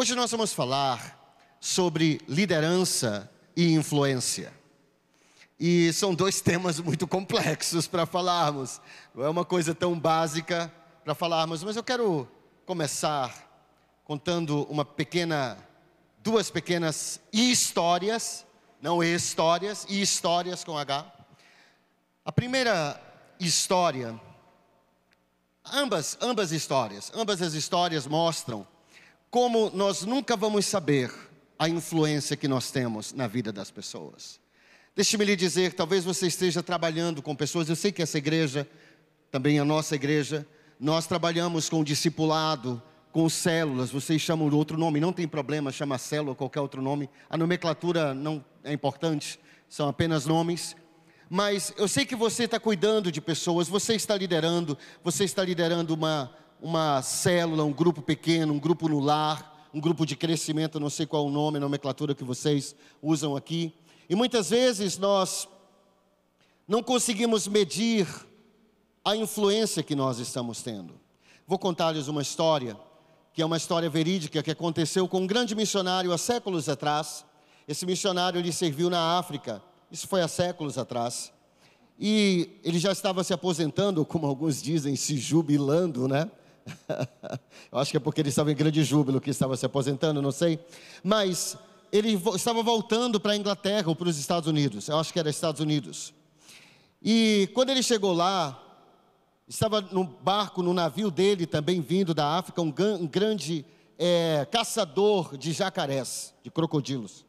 Hoje nós vamos falar sobre liderança e influência. E são dois temas muito complexos para falarmos. Não é uma coisa tão básica para falarmos, mas eu quero começar contando uma pequena, duas pequenas histórias, não histórias, histórias com H. A primeira história, ambas, ambas histórias, ambas as histórias mostram como nós nunca vamos saber a influência que nós temos na vida das pessoas. Deixe-me lhe dizer, talvez você esteja trabalhando com pessoas, eu sei que essa igreja, também a nossa igreja, nós trabalhamos com discipulado, com células, vocês chamam de outro nome, não tem problema, chama célula qualquer outro nome, a nomenclatura não é importante, são apenas nomes. Mas eu sei que você está cuidando de pessoas, você está liderando, você está liderando uma, uma célula, um grupo pequeno, um grupo no lar, um grupo de crescimento, não sei qual o nome, a nomenclatura que vocês usam aqui. E muitas vezes nós não conseguimos medir a influência que nós estamos tendo. Vou contar-lhes uma história, que é uma história verídica que aconteceu com um grande missionário há séculos atrás. Esse missionário lhe serviu na África, isso foi há séculos atrás. E ele já estava se aposentando, como alguns dizem, se jubilando, né? Eu acho que é porque ele estava em grande júbilo que estava se aposentando, não sei. Mas ele estava voltando para a Inglaterra ou para os Estados Unidos. Eu acho que era Estados Unidos. E quando ele chegou lá, estava no barco, no navio dele também vindo da África, um, grande é, caçador de jacarés, de crocodilos.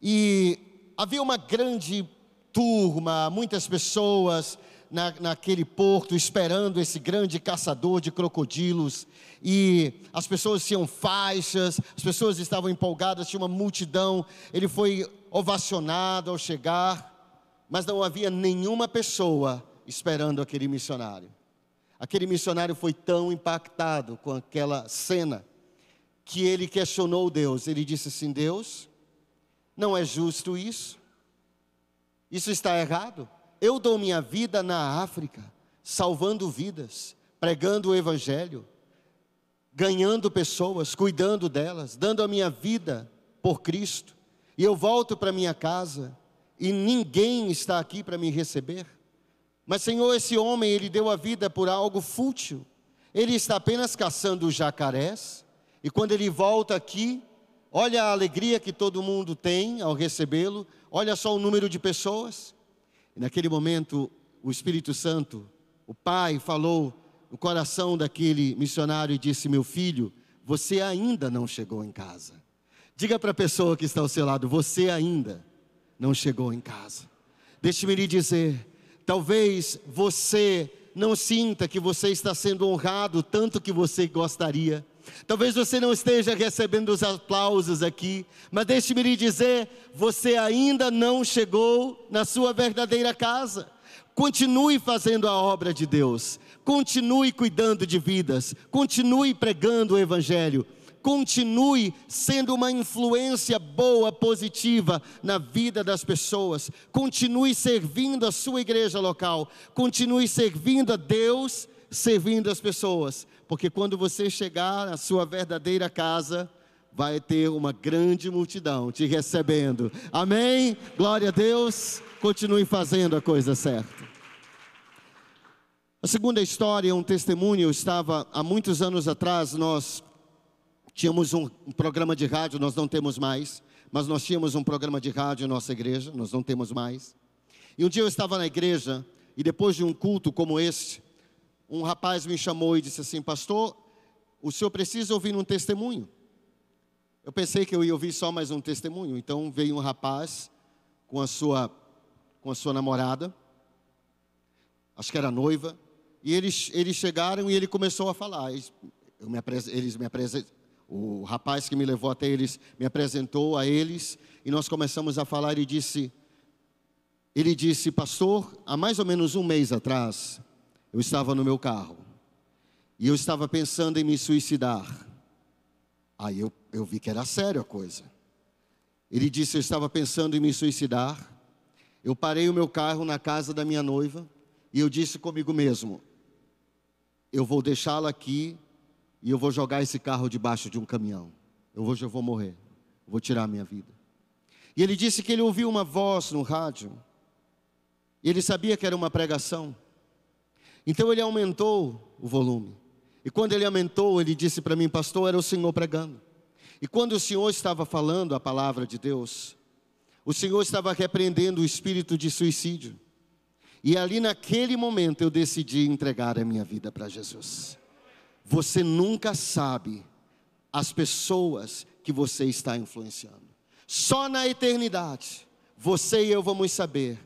E havia uma grande turma, muitas pessoas, na, naquele porto esperando esse grande caçador de crocodilos e as pessoas tinham faixas, as pessoas estavam empolgadas, tinha uma multidão. Ele foi ovacionado ao chegar, mas não havia nenhuma pessoa esperando aquele missionário. Aquele missionário foi tão impactado com aquela cena que ele questionou Deus. Ele disse assim: Deus, não é justo isso? Isso está errado? Eu dou minha vida na África, salvando vidas, pregando o Evangelho, ganhando pessoas, cuidando delas, dando a minha vida por Cristo, e eu volto para minha casa e ninguém está aqui para me receber. Mas, Senhor, esse homem, ele deu a vida por algo fútil. Ele está apenas caçando jacarés, e quando ele volta aqui, olha a alegria que todo mundo tem ao recebê-lo, olha só o número de pessoas. E naquele momento, o Espírito Santo, o Pai, falou no coração daquele missionário e disse: Meu filho, você ainda não chegou em casa. Diga para a pessoa que está ao seu lado: Você ainda não chegou em casa. Deixe-me lhe dizer: talvez você não sinta que você está sendo honrado tanto que você gostaria. Talvez você não esteja recebendo os aplausos aqui, mas deixe-me lhe dizer: você ainda não chegou na sua verdadeira casa. Continue fazendo a obra de Deus, continue cuidando de vidas, continue pregando o Evangelho, continue sendo uma influência boa, positiva na vida das pessoas, continue servindo a sua igreja local, continue servindo a Deus, servindo as pessoas, porque quando você chegar na sua verdadeira casa, vai ter uma grande multidão te recebendo. Amém? Glória a Deus. Continue fazendo a coisa certa. A segunda história, um testemunho, estava há muitos anos atrás, nós tínhamos um programa de rádio, nós não temos mais, mas nós tínhamos um programa de rádio em nossa igreja, nós não temos mais. E um dia eu estava na igreja, e depois de um culto como este, um rapaz me chamou e disse assim: Pastor, o senhor precisa ouvir um testemunho. Eu pensei que eu ia ouvir só mais um testemunho. Então veio um rapaz com a sua, com a sua namorada, acho que era noiva, e eles, eles chegaram e ele começou a falar. Eles, eu me, eles me o rapaz que me levou até eles me apresentou a eles e nós começamos a falar. Ele disse, ele disse, pastor, há mais ou menos um mês atrás eu estava no meu carro e eu estava pensando em me suicidar. Aí eu, eu vi que era sério a coisa. Ele disse: Eu estava pensando em me suicidar. Eu parei o meu carro na casa da minha noiva e eu disse comigo mesmo: Eu vou deixá-la aqui e eu vou jogar esse carro debaixo de um caminhão. Eu vou, eu vou morrer, eu vou tirar a minha vida. E ele disse que ele ouviu uma voz no rádio, e ele sabia que era uma pregação. Então ele aumentou o volume. E quando ele aumentou, ele disse para mim, pastor, era o Senhor pregando. E quando o Senhor estava falando a palavra de Deus, o Senhor estava repreendendo o espírito de suicídio. E ali naquele momento eu decidi entregar a minha vida para Jesus. Você nunca sabe as pessoas que você está influenciando. Só na eternidade, você e eu vamos saber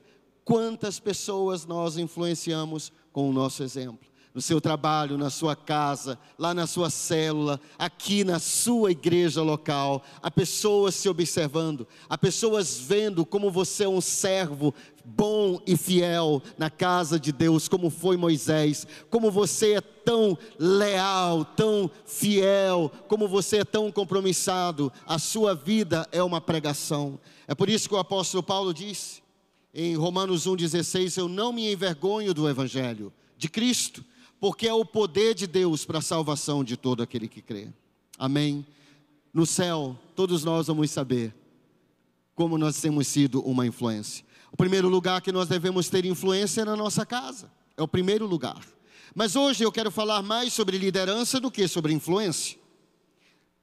quantas pessoas nós influenciamos com o nosso exemplo. No seu trabalho, na sua casa, lá na sua célula, aqui na sua igreja local, há pessoas se observando, há pessoas vendo como você é um servo bom e fiel na casa de Deus, como foi Moisés, como você é tão leal, tão fiel, como você é tão compromissado, a sua vida é uma pregação. É por isso que o apóstolo Paulo disse em Romanos 1,16: Eu não me envergonho do Evangelho de Cristo porque é o poder de Deus para a salvação de todo aquele que crê. Amém. No céu, todos nós vamos saber como nós temos sido uma influência. O primeiro lugar que nós devemos ter influência é na nossa casa. É o primeiro lugar. Mas hoje eu quero falar mais sobre liderança do que sobre influência.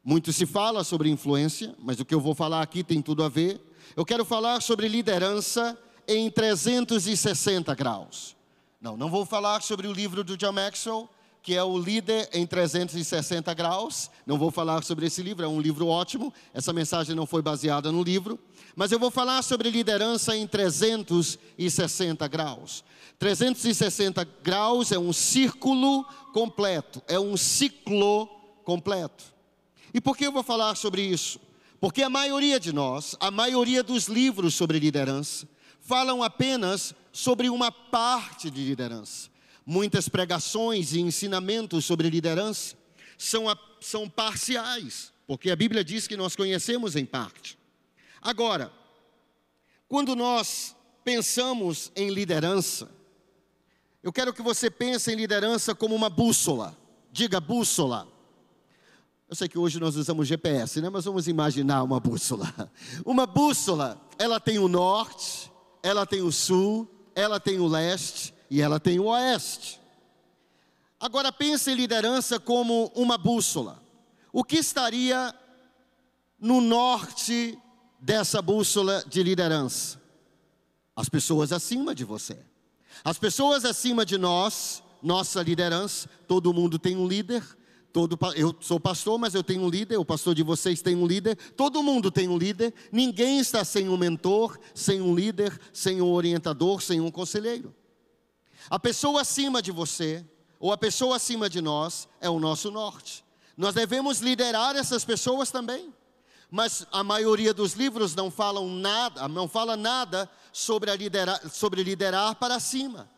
Muito se fala sobre influência, mas o que eu vou falar aqui tem tudo a ver. Eu quero falar sobre liderança em 360 graus. Não, não vou falar sobre o livro do John Maxwell, que é o líder em 360 graus. Não vou falar sobre esse livro, é um livro ótimo. Essa mensagem não foi baseada no livro. Mas eu vou falar sobre liderança em 360 graus. 360 graus é um círculo completo, é um ciclo completo. E por que eu vou falar sobre isso? Porque a maioria de nós, a maioria dos livros sobre liderança, falam apenas sobre uma parte de liderança. Muitas pregações e ensinamentos sobre liderança são, a, são parciais, porque a Bíblia diz que nós conhecemos em parte. Agora, quando nós pensamos em liderança, eu quero que você pense em liderança como uma bússola. Diga bússola. Eu sei que hoje nós usamos GPS, né? mas vamos imaginar uma bússola. Uma bússola, ela tem o norte, ela tem o sul, ela tem o leste e ela tem o oeste. Agora pense em liderança como uma bússola. O que estaria no norte dessa bússola de liderança? As pessoas acima de você. As pessoas acima de nós, nossa liderança, todo mundo tem um líder, Todo, eu sou pastor, mas eu tenho um líder, o pastor de vocês tem um líder, todo mundo tem um líder, ninguém está sem um mentor, sem um líder, sem um orientador, sem um conselheiro. A pessoa acima de você, ou a pessoa acima de nós, é o nosso norte. Nós devemos liderar essas pessoas também. Mas a maioria dos livros não falam nada, não fala nada sobre, liderar, sobre liderar para cima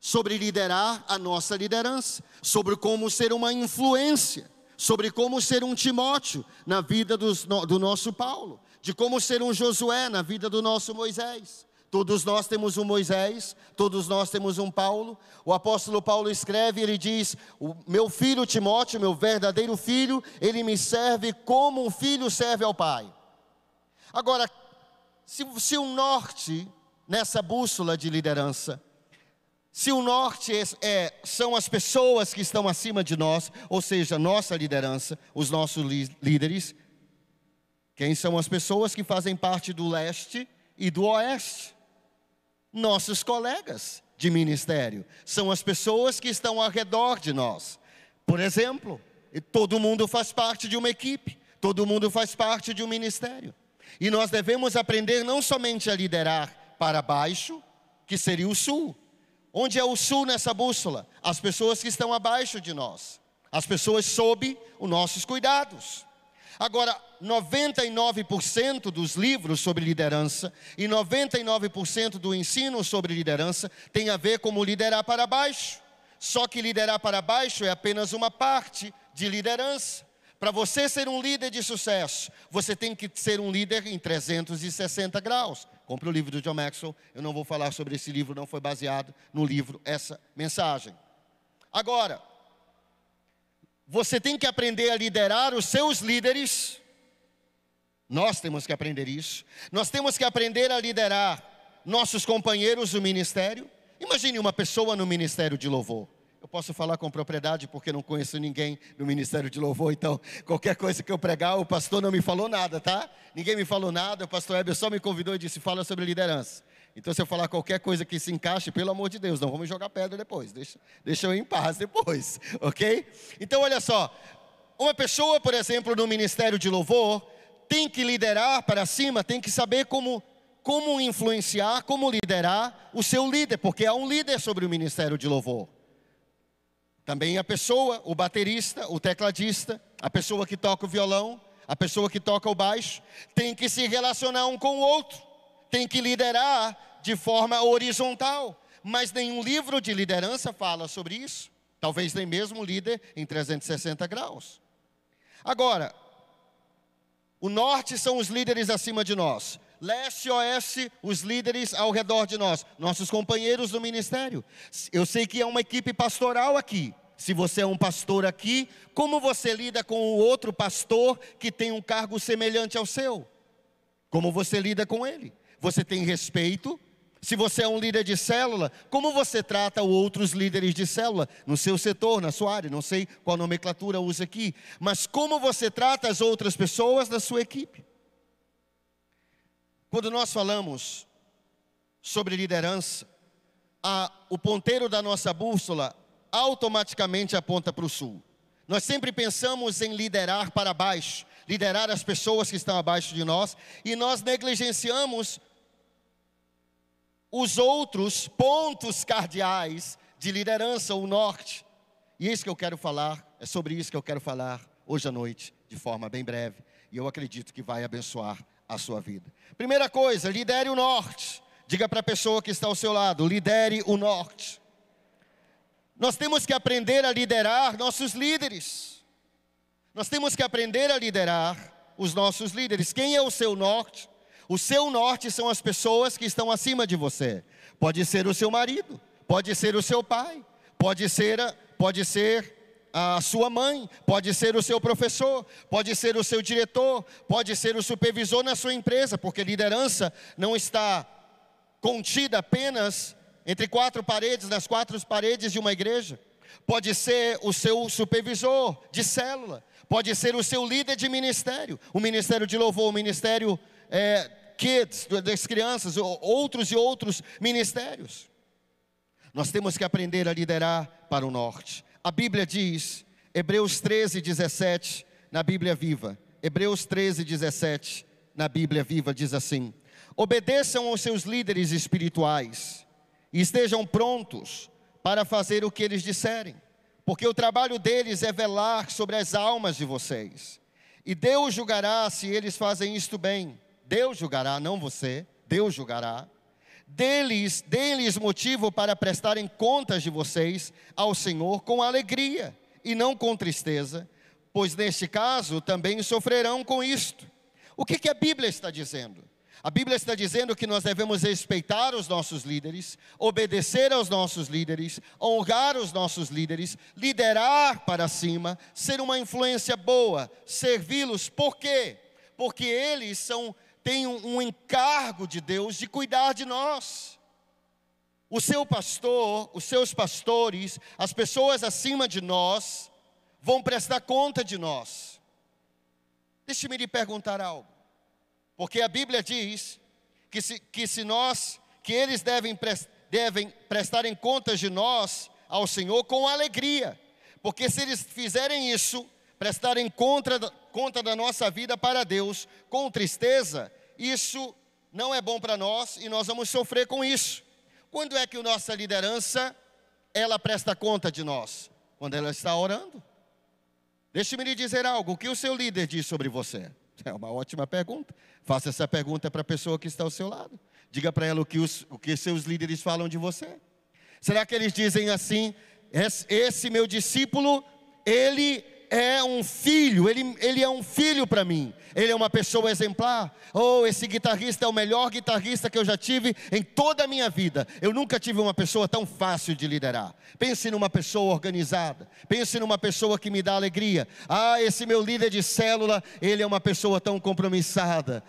sobre liderar a nossa liderança, sobre como ser uma influência, sobre como ser um Timóteo na vida dos, do nosso Paulo, de como ser um Josué na vida do nosso Moisés. Todos nós temos um Moisés, todos nós temos um Paulo. O apóstolo Paulo escreve, ele diz: meu filho Timóteo, meu verdadeiro filho, ele me serve como um filho serve ao pai. Agora, se, se o norte nessa bússola de liderança se o norte é, é, são as pessoas que estão acima de nós, ou seja, nossa liderança, os nossos líderes, quem são as pessoas que fazem parte do leste e do oeste? Nossos colegas de ministério, são as pessoas que estão ao redor de nós. Por exemplo, todo mundo faz parte de uma equipe, todo mundo faz parte de um ministério. E nós devemos aprender não somente a liderar para baixo, que seria o sul, Onde é o sul nessa bússola? As pessoas que estão abaixo de nós, as pessoas sob os nossos cuidados. Agora, 99% dos livros sobre liderança e 99% do ensino sobre liderança tem a ver com liderar para baixo. Só que liderar para baixo é apenas uma parte de liderança. Para você ser um líder de sucesso, você tem que ser um líder em 360 graus. Compre o livro do John Maxwell. Eu não vou falar sobre esse livro, não foi baseado no livro essa mensagem. Agora, você tem que aprender a liderar os seus líderes. Nós temos que aprender isso. Nós temos que aprender a liderar nossos companheiros do ministério. Imagine uma pessoa no ministério de louvor. Eu posso falar com propriedade porque não conheço ninguém no ministério de louvor, então qualquer coisa que eu pregar, o pastor não me falou nada, tá? Ninguém me falou nada, o pastor Heber só me convidou e disse: fala sobre liderança. Então, se eu falar qualquer coisa que se encaixe, pelo amor de Deus, não vamos jogar pedra depois, deixa, deixa eu em paz depois, ok? Então, olha só, uma pessoa, por exemplo, no ministério de louvor, tem que liderar para cima, tem que saber como, como influenciar, como liderar o seu líder, porque há um líder sobre o ministério de louvor. Também a pessoa, o baterista, o tecladista, a pessoa que toca o violão, a pessoa que toca o baixo, tem que se relacionar um com o outro, tem que liderar de forma horizontal, mas nenhum livro de liderança fala sobre isso. Talvez nem mesmo líder em 360 graus. Agora, o norte são os líderes acima de nós. Leste oeste, os líderes ao redor de nós, nossos companheiros do ministério. Eu sei que é uma equipe pastoral aqui. Se você é um pastor aqui, como você lida com o outro pastor que tem um cargo semelhante ao seu? Como você lida com ele? Você tem respeito? Se você é um líder de célula, como você trata outros líderes de célula no seu setor, na sua área? Não sei qual nomenclatura usa aqui, mas como você trata as outras pessoas da sua equipe? Quando nós falamos sobre liderança, a, o ponteiro da nossa bússola automaticamente aponta para o sul. Nós sempre pensamos em liderar para baixo, liderar as pessoas que estão abaixo de nós, e nós negligenciamos os outros pontos cardeais de liderança, o norte. E é isso que eu quero falar, é sobre isso que eu quero falar hoje à noite, de forma bem breve, e eu acredito que vai abençoar a sua vida. Primeira coisa, lidere o norte. Diga para a pessoa que está ao seu lado: lidere o norte. Nós temos que aprender a liderar nossos líderes. Nós temos que aprender a liderar os nossos líderes. Quem é o seu norte? O seu norte são as pessoas que estão acima de você. Pode ser o seu marido, pode ser o seu pai, pode ser, pode ser a sua mãe, pode ser o seu professor, pode ser o seu diretor, pode ser o supervisor na sua empresa, porque liderança não está contida apenas entre quatro paredes, nas quatro paredes de uma igreja. Pode ser o seu supervisor de célula, pode ser o seu líder de ministério, o ministério de louvor, o ministério é, kids, das crianças, outros e outros ministérios. Nós temos que aprender a liderar para o norte. A Bíblia diz, Hebreus 13, 17, na Bíblia Viva. Hebreus 13, 17, na Bíblia Viva, diz assim: Obedeçam aos seus líderes espirituais e estejam prontos para fazer o que eles disserem, porque o trabalho deles é velar sobre as almas de vocês. E Deus julgará se eles fazem isto bem. Deus julgará, não você, Deus julgará. Deles, deles motivo para prestarem contas de vocês ao Senhor com alegria e não com tristeza, pois neste caso também sofrerão com isto. O que, que a Bíblia está dizendo? A Bíblia está dizendo que nós devemos respeitar os nossos líderes, obedecer aos nossos líderes, honrar os nossos líderes, liderar para cima, ser uma influência boa, servi-los. Por quê? Porque eles são tem um, encargo de Deus de cuidar de nós. O seu pastor, os seus pastores, as pessoas acima de nós, vão prestar conta de nós. Deixe-me lhe perguntar algo. Porque a Bíblia diz que se, que se nós, que eles devem, devem prestarem contas de nós ao Senhor com alegria. Porque se eles fizerem isso, prestarem conta, conta da nossa vida para Deus com tristeza, isso não é bom para nós e nós vamos sofrer com isso. Quando é que nossa liderança ela presta conta de nós? Quando ela está orando. Deixe-me lhe dizer algo. O que o seu líder diz sobre você? É uma ótima pergunta. Faça essa pergunta para a pessoa que está ao seu lado. Diga para ela o que, os, o que seus líderes falam de você. Será que eles dizem assim: esse meu discípulo, ele é um filho, ele, ele é um filho para mim. Ele é uma pessoa exemplar. Oh, esse guitarrista é o melhor guitarrista que eu já tive em toda a minha vida. Eu nunca tive uma pessoa tão fácil de liderar. Pense numa pessoa organizada. Pense numa pessoa que me dá alegria. Ah, esse meu líder de célula, ele é uma pessoa tão compromissada.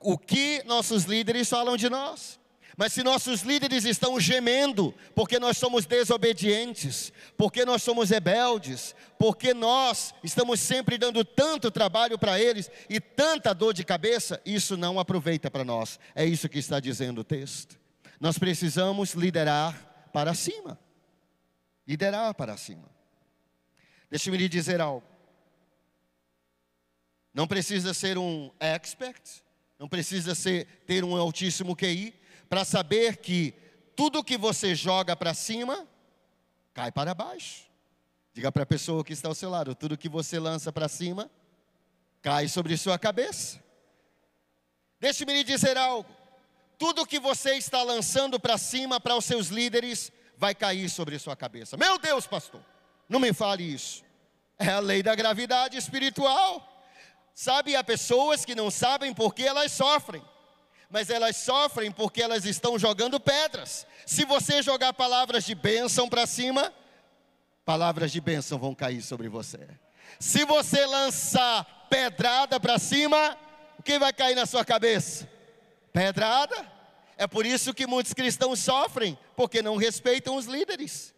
O que nossos líderes falam de nós? Mas se nossos líderes estão gemendo, porque nós somos desobedientes, porque nós somos rebeldes, porque nós estamos sempre dando tanto trabalho para eles e tanta dor de cabeça, isso não aproveita para nós. É isso que está dizendo o texto. Nós precisamos liderar para cima. Liderar para cima. Deixe-me lhe dizer algo. Não precisa ser um expert, não precisa ser, ter um altíssimo QI, para saber que tudo que você joga para cima cai para baixo. Diga para a pessoa que está ao seu lado: tudo que você lança para cima cai sobre sua cabeça. Deixe-me lhe dizer algo: tudo que você está lançando para cima para os seus líderes vai cair sobre sua cabeça. Meu Deus, pastor, não me fale isso. É a lei da gravidade espiritual. Sabe, há pessoas que não sabem por que elas sofrem mas elas sofrem porque elas estão jogando pedras. Se você jogar palavras de bênção para cima, palavras de bênção vão cair sobre você. Se você lançar pedrada para cima, o que vai cair na sua cabeça? Pedrada. É por isso que muitos cristãos sofrem, porque não respeitam os líderes,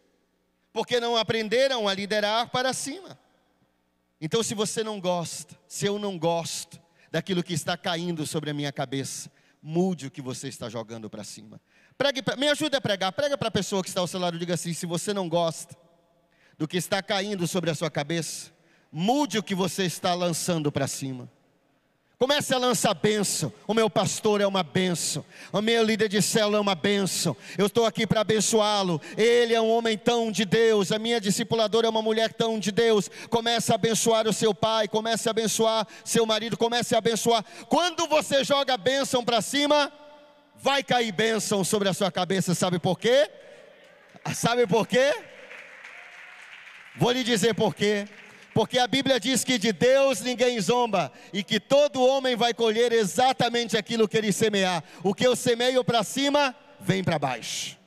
porque não aprenderam a liderar para cima. Então, se você não gosta, se eu não gosto daquilo que está caindo sobre a minha cabeça, mude o que você está jogando para cima. Pregue, me ajude a pregar, prega para a pessoa que está ao seu lado e diga assim: se você não gosta do que está caindo sobre a sua cabeça, mude o que você está lançando para cima. Comece a lançar bênção. O meu pastor é uma bênção. O meu líder de célula é uma bênção. Eu estou aqui para abençoá-lo. Ele é um homem tão de Deus. A minha discipuladora é uma mulher tão de Deus. Comece a abençoar o seu pai. Comece a abençoar seu marido. Comece a abençoar. Quando você joga bênção para cima, vai cair bênção sobre a sua cabeça. Sabe por quê? Sabe por quê? Vou lhe dizer por quê. Porque a Bíblia diz que de Deus ninguém zomba e que todo homem vai colher exatamente aquilo que ele semear. O que eu semeio para cima, vem para baixo.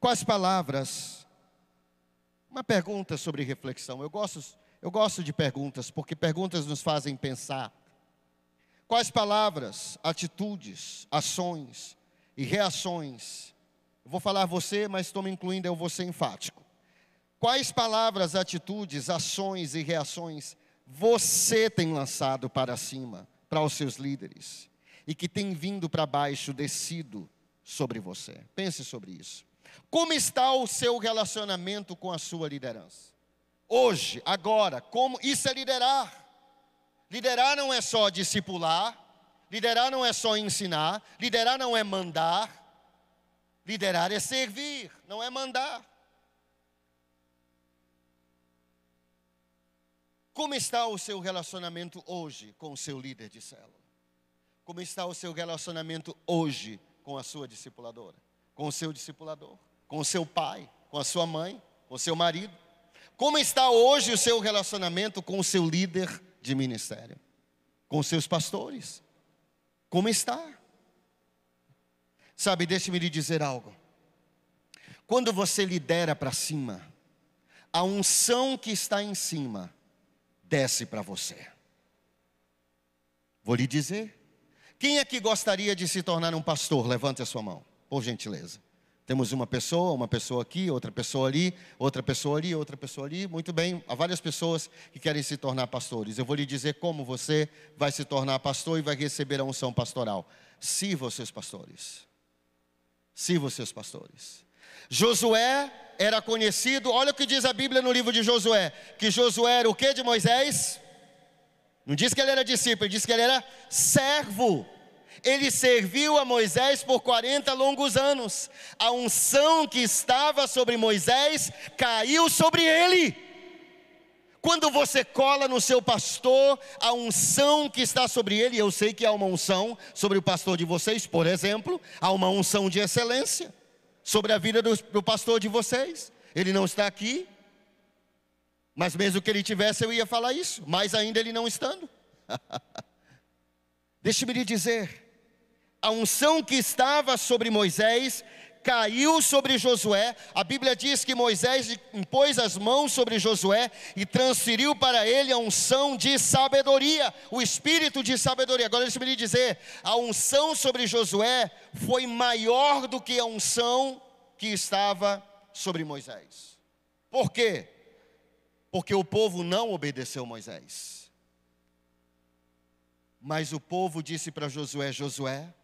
Quais palavras? Uma pergunta sobre reflexão. Eu gosto, eu gosto de perguntas, porque perguntas nos fazem pensar. Quais palavras, atitudes, ações e reações? Eu vou falar você, mas estou me incluindo eu você enfático Quais palavras, atitudes, ações e reações você tem lançado para cima, para os seus líderes, e que tem vindo para baixo, descido sobre você? Pense sobre isso. Como está o seu relacionamento com a sua liderança? Hoje, agora, como isso é liderar? Liderar não é só discipular, liderar não é só ensinar, liderar não é mandar, liderar é servir, não é mandar. Como está o seu relacionamento hoje com o seu líder de célula? Como está o seu relacionamento hoje com a sua discipuladora? Com o seu discipulador? Com o seu pai? Com a sua mãe? Com o seu marido? Como está hoje o seu relacionamento com o seu líder de ministério? Com os seus pastores? Como está? Sabe, deixe-me lhe dizer algo. Quando você lidera para cima, a unção que está em cima desce para você. Vou lhe dizer. Quem é que gostaria de se tornar um pastor? Levante a sua mão, por gentileza. Temos uma pessoa, uma pessoa aqui, outra pessoa ali, outra pessoa ali, outra pessoa ali. Muito bem, há várias pessoas que querem se tornar pastores. Eu vou lhe dizer como você vai se tornar pastor e vai receber a unção pastoral. Sirva os seus pastores. Sirva os seus pastores. Josué era conhecido, olha o que diz a Bíblia no livro de Josué: que Josué era o que de Moisés? Não diz que ele era discípulo, diz que ele era servo. Ele serviu a Moisés por 40 longos anos. A unção que estava sobre Moisés caiu sobre ele. Quando você cola no seu pastor, a unção que está sobre ele, eu sei que há uma unção sobre o pastor de vocês, por exemplo, há uma unção de excelência sobre a vida do, do pastor de vocês. Ele não está aqui. Mas mesmo que ele tivesse, eu ia falar isso, mais ainda ele não estando. Deixe-me lhe dizer, a unção que estava sobre Moisés caiu sobre Josué. A Bíblia diz que Moisés impôs as mãos sobre Josué e transferiu para ele a unção de sabedoria, o espírito de sabedoria. Agora deixa-me lhe dizer, a unção sobre Josué foi maior do que a unção que estava sobre Moisés. Por quê? Porque o povo não obedeceu Moisés. Mas o povo disse para Josué: Josué,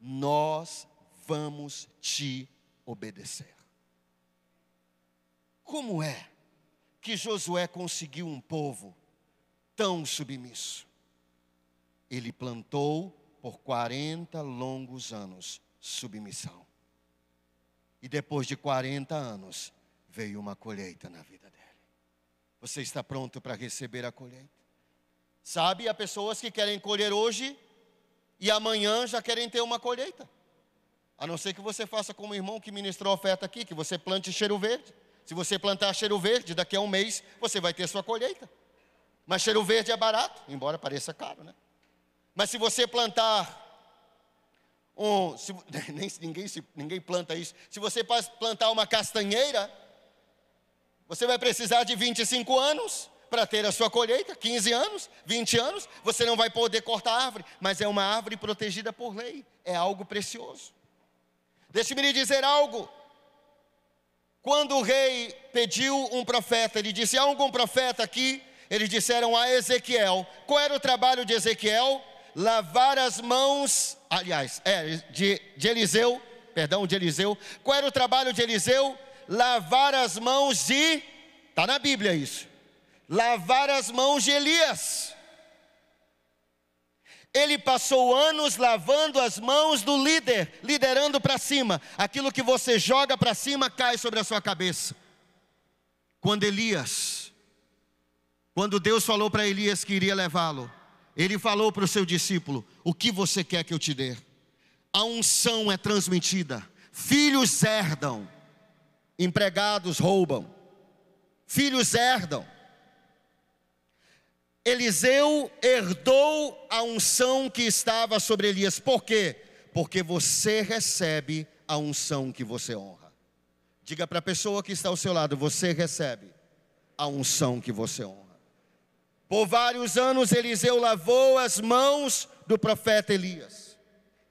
nós vamos te obedecer. Como é que Josué conseguiu um povo tão submisso? Ele plantou por 40 longos anos submissão. E depois de 40 anos, veio uma colheita na vida dele. Você está pronto para receber a colheita? Sabe, há pessoas que querem colher hoje e amanhã já querem ter uma colheita. A não ser que você faça como o irmão que ministrou a oferta aqui, que você plante cheiro verde. Se você plantar cheiro verde, daqui a um mês você vai ter sua colheita. Mas cheiro verde é barato, embora pareça caro, né? Mas se você plantar um, se, nem, ninguém, se, ninguém planta isso. Se você plantar uma castanheira, você vai precisar de 25 anos para ter a sua colheita, 15 anos, 20 anos, você não vai poder cortar a árvore, mas é uma árvore protegida por lei, é algo precioso. Deixe-me lhe dizer algo. Quando o rei pediu um profeta, ele disse: Há algum profeta aqui? Eles disseram a Ezequiel. Qual era o trabalho de Ezequiel? Lavar as mãos, aliás, é, de, de Eliseu, perdão, de Eliseu. Qual era o trabalho de Eliseu? Lavar as mãos de, está na Bíblia isso, lavar as mãos de Elias. Ele passou anos lavando as mãos do líder, liderando para cima. Aquilo que você joga para cima cai sobre a sua cabeça. Quando Elias, quando Deus falou para Elias que iria levá-lo, ele falou para o seu discípulo: O que você quer que eu te dê? A unção é transmitida, filhos herdam, empregados roubam, filhos herdam. Eliseu herdou a unção que estava sobre Elias. Por quê? Porque você recebe a unção que você honra. Diga para a pessoa que está ao seu lado: você recebe a unção que você honra. Por vários anos Eliseu lavou as mãos do profeta Elias.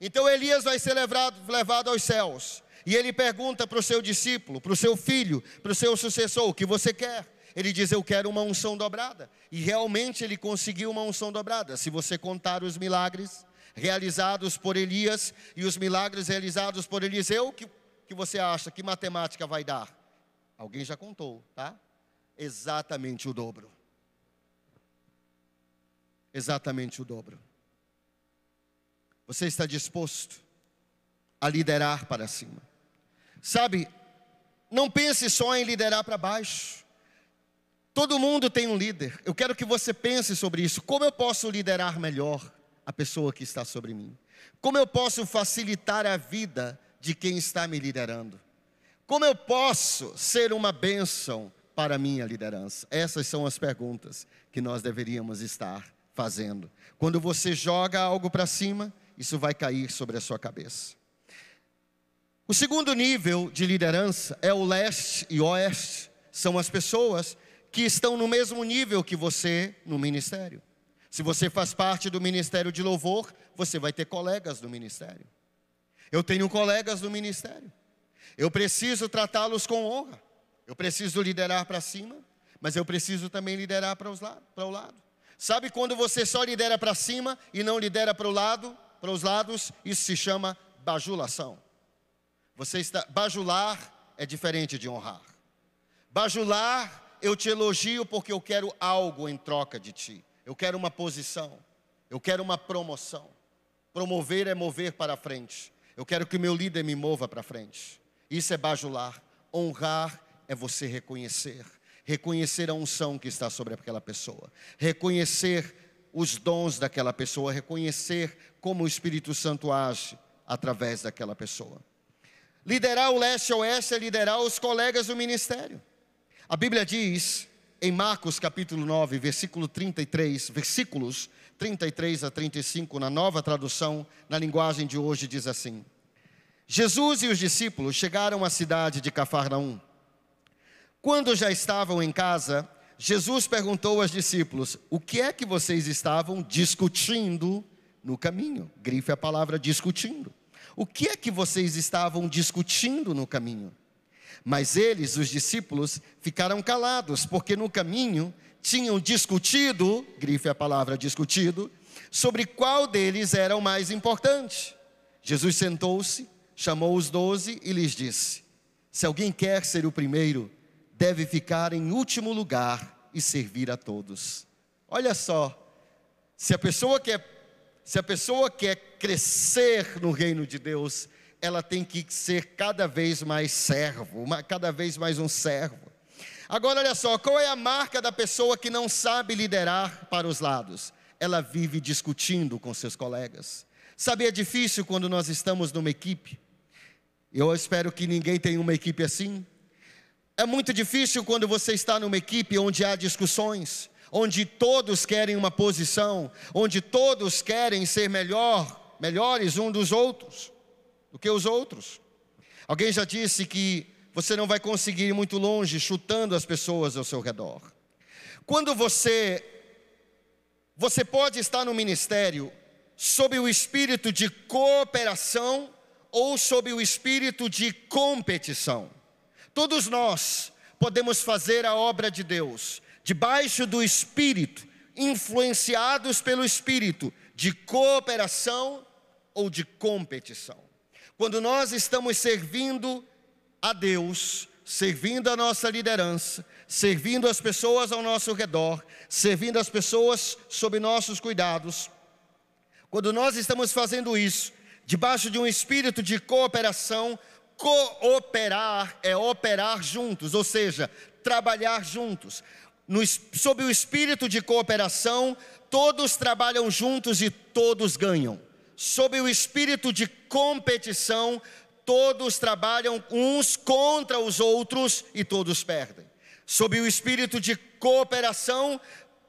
Então Elias vai ser levado, levado aos céus. E ele pergunta para o seu discípulo, para o seu filho, para o seu sucessor: o que você quer? Ele diz: Eu quero uma unção dobrada. E realmente ele conseguiu uma unção dobrada. Se você contar os milagres realizados por Elias e os milagres realizados por Eliseu, que, que você acha? Que matemática vai dar? Alguém já contou, tá? Exatamente o dobro. Exatamente o dobro. Você está disposto a liderar para cima? Sabe, não pense só em liderar para baixo. Todo mundo tem um líder. Eu quero que você pense sobre isso. Como eu posso liderar melhor a pessoa que está sobre mim? Como eu posso facilitar a vida de quem está me liderando? Como eu posso ser uma bênção para a minha liderança? Essas são as perguntas que nós deveríamos estar fazendo. Quando você joga algo para cima, isso vai cair sobre a sua cabeça. O segundo nível de liderança é o leste e oeste. São as pessoas que estão no mesmo nível que você no ministério. Se você faz parte do ministério de louvor, você vai ter colegas do ministério. Eu tenho colegas do ministério. Eu preciso tratá-los com honra. Eu preciso liderar para cima, mas eu preciso também liderar para, os lados, para o lado. Sabe quando você só lidera para cima e não lidera para o lado, para os lados? Isso se chama bajulação. Você está bajular é diferente de honrar. Bajular eu te elogio porque eu quero algo em troca de ti. Eu quero uma posição. Eu quero uma promoção. Promover é mover para frente. Eu quero que o meu líder me mova para frente. Isso é bajular. Honrar é você reconhecer. Reconhecer a unção que está sobre aquela pessoa. Reconhecer os dons daquela pessoa. Reconhecer como o Espírito Santo age através daquela pessoa. Liderar o leste-oeste é liderar os colegas do ministério. A Bíblia diz em Marcos capítulo 9, versículo 33, versículos 33 a 35, na nova tradução, na linguagem de hoje, diz assim: Jesus e os discípulos chegaram à cidade de Cafarnaum. Quando já estavam em casa, Jesus perguntou aos discípulos: O que é que vocês estavam discutindo no caminho? Grife a palavra discutindo. O que é que vocês estavam discutindo no caminho? Mas eles, os discípulos, ficaram calados, porque no caminho tinham discutido, grife a palavra discutido, sobre qual deles era o mais importante. Jesus sentou-se, chamou os doze e lhes disse: Se alguém quer ser o primeiro, deve ficar em último lugar e servir a todos. Olha só, se a pessoa quer, se a pessoa quer crescer no reino de Deus, ela tem que ser cada vez mais servo, cada vez mais um servo. Agora, olha só, qual é a marca da pessoa que não sabe liderar para os lados? Ela vive discutindo com seus colegas. Sabe, é difícil quando nós estamos numa equipe. Eu espero que ninguém tenha uma equipe assim. É muito difícil quando você está numa equipe onde há discussões, onde todos querem uma posição, onde todos querem ser melhor, melhores um dos outros do que os outros. Alguém já disse que você não vai conseguir ir muito longe chutando as pessoas ao seu redor. Quando você você pode estar no ministério sob o espírito de cooperação ou sob o espírito de competição. Todos nós podemos fazer a obra de Deus debaixo do espírito, influenciados pelo espírito de cooperação ou de competição. Quando nós estamos servindo a Deus, servindo a nossa liderança, servindo as pessoas ao nosso redor, servindo as pessoas sob nossos cuidados, quando nós estamos fazendo isso, debaixo de um espírito de cooperação, cooperar é operar juntos, ou seja, trabalhar juntos. No, sob o espírito de cooperação, todos trabalham juntos e todos ganham sob o espírito de competição, todos trabalham uns contra os outros e todos perdem. Sob o espírito de cooperação,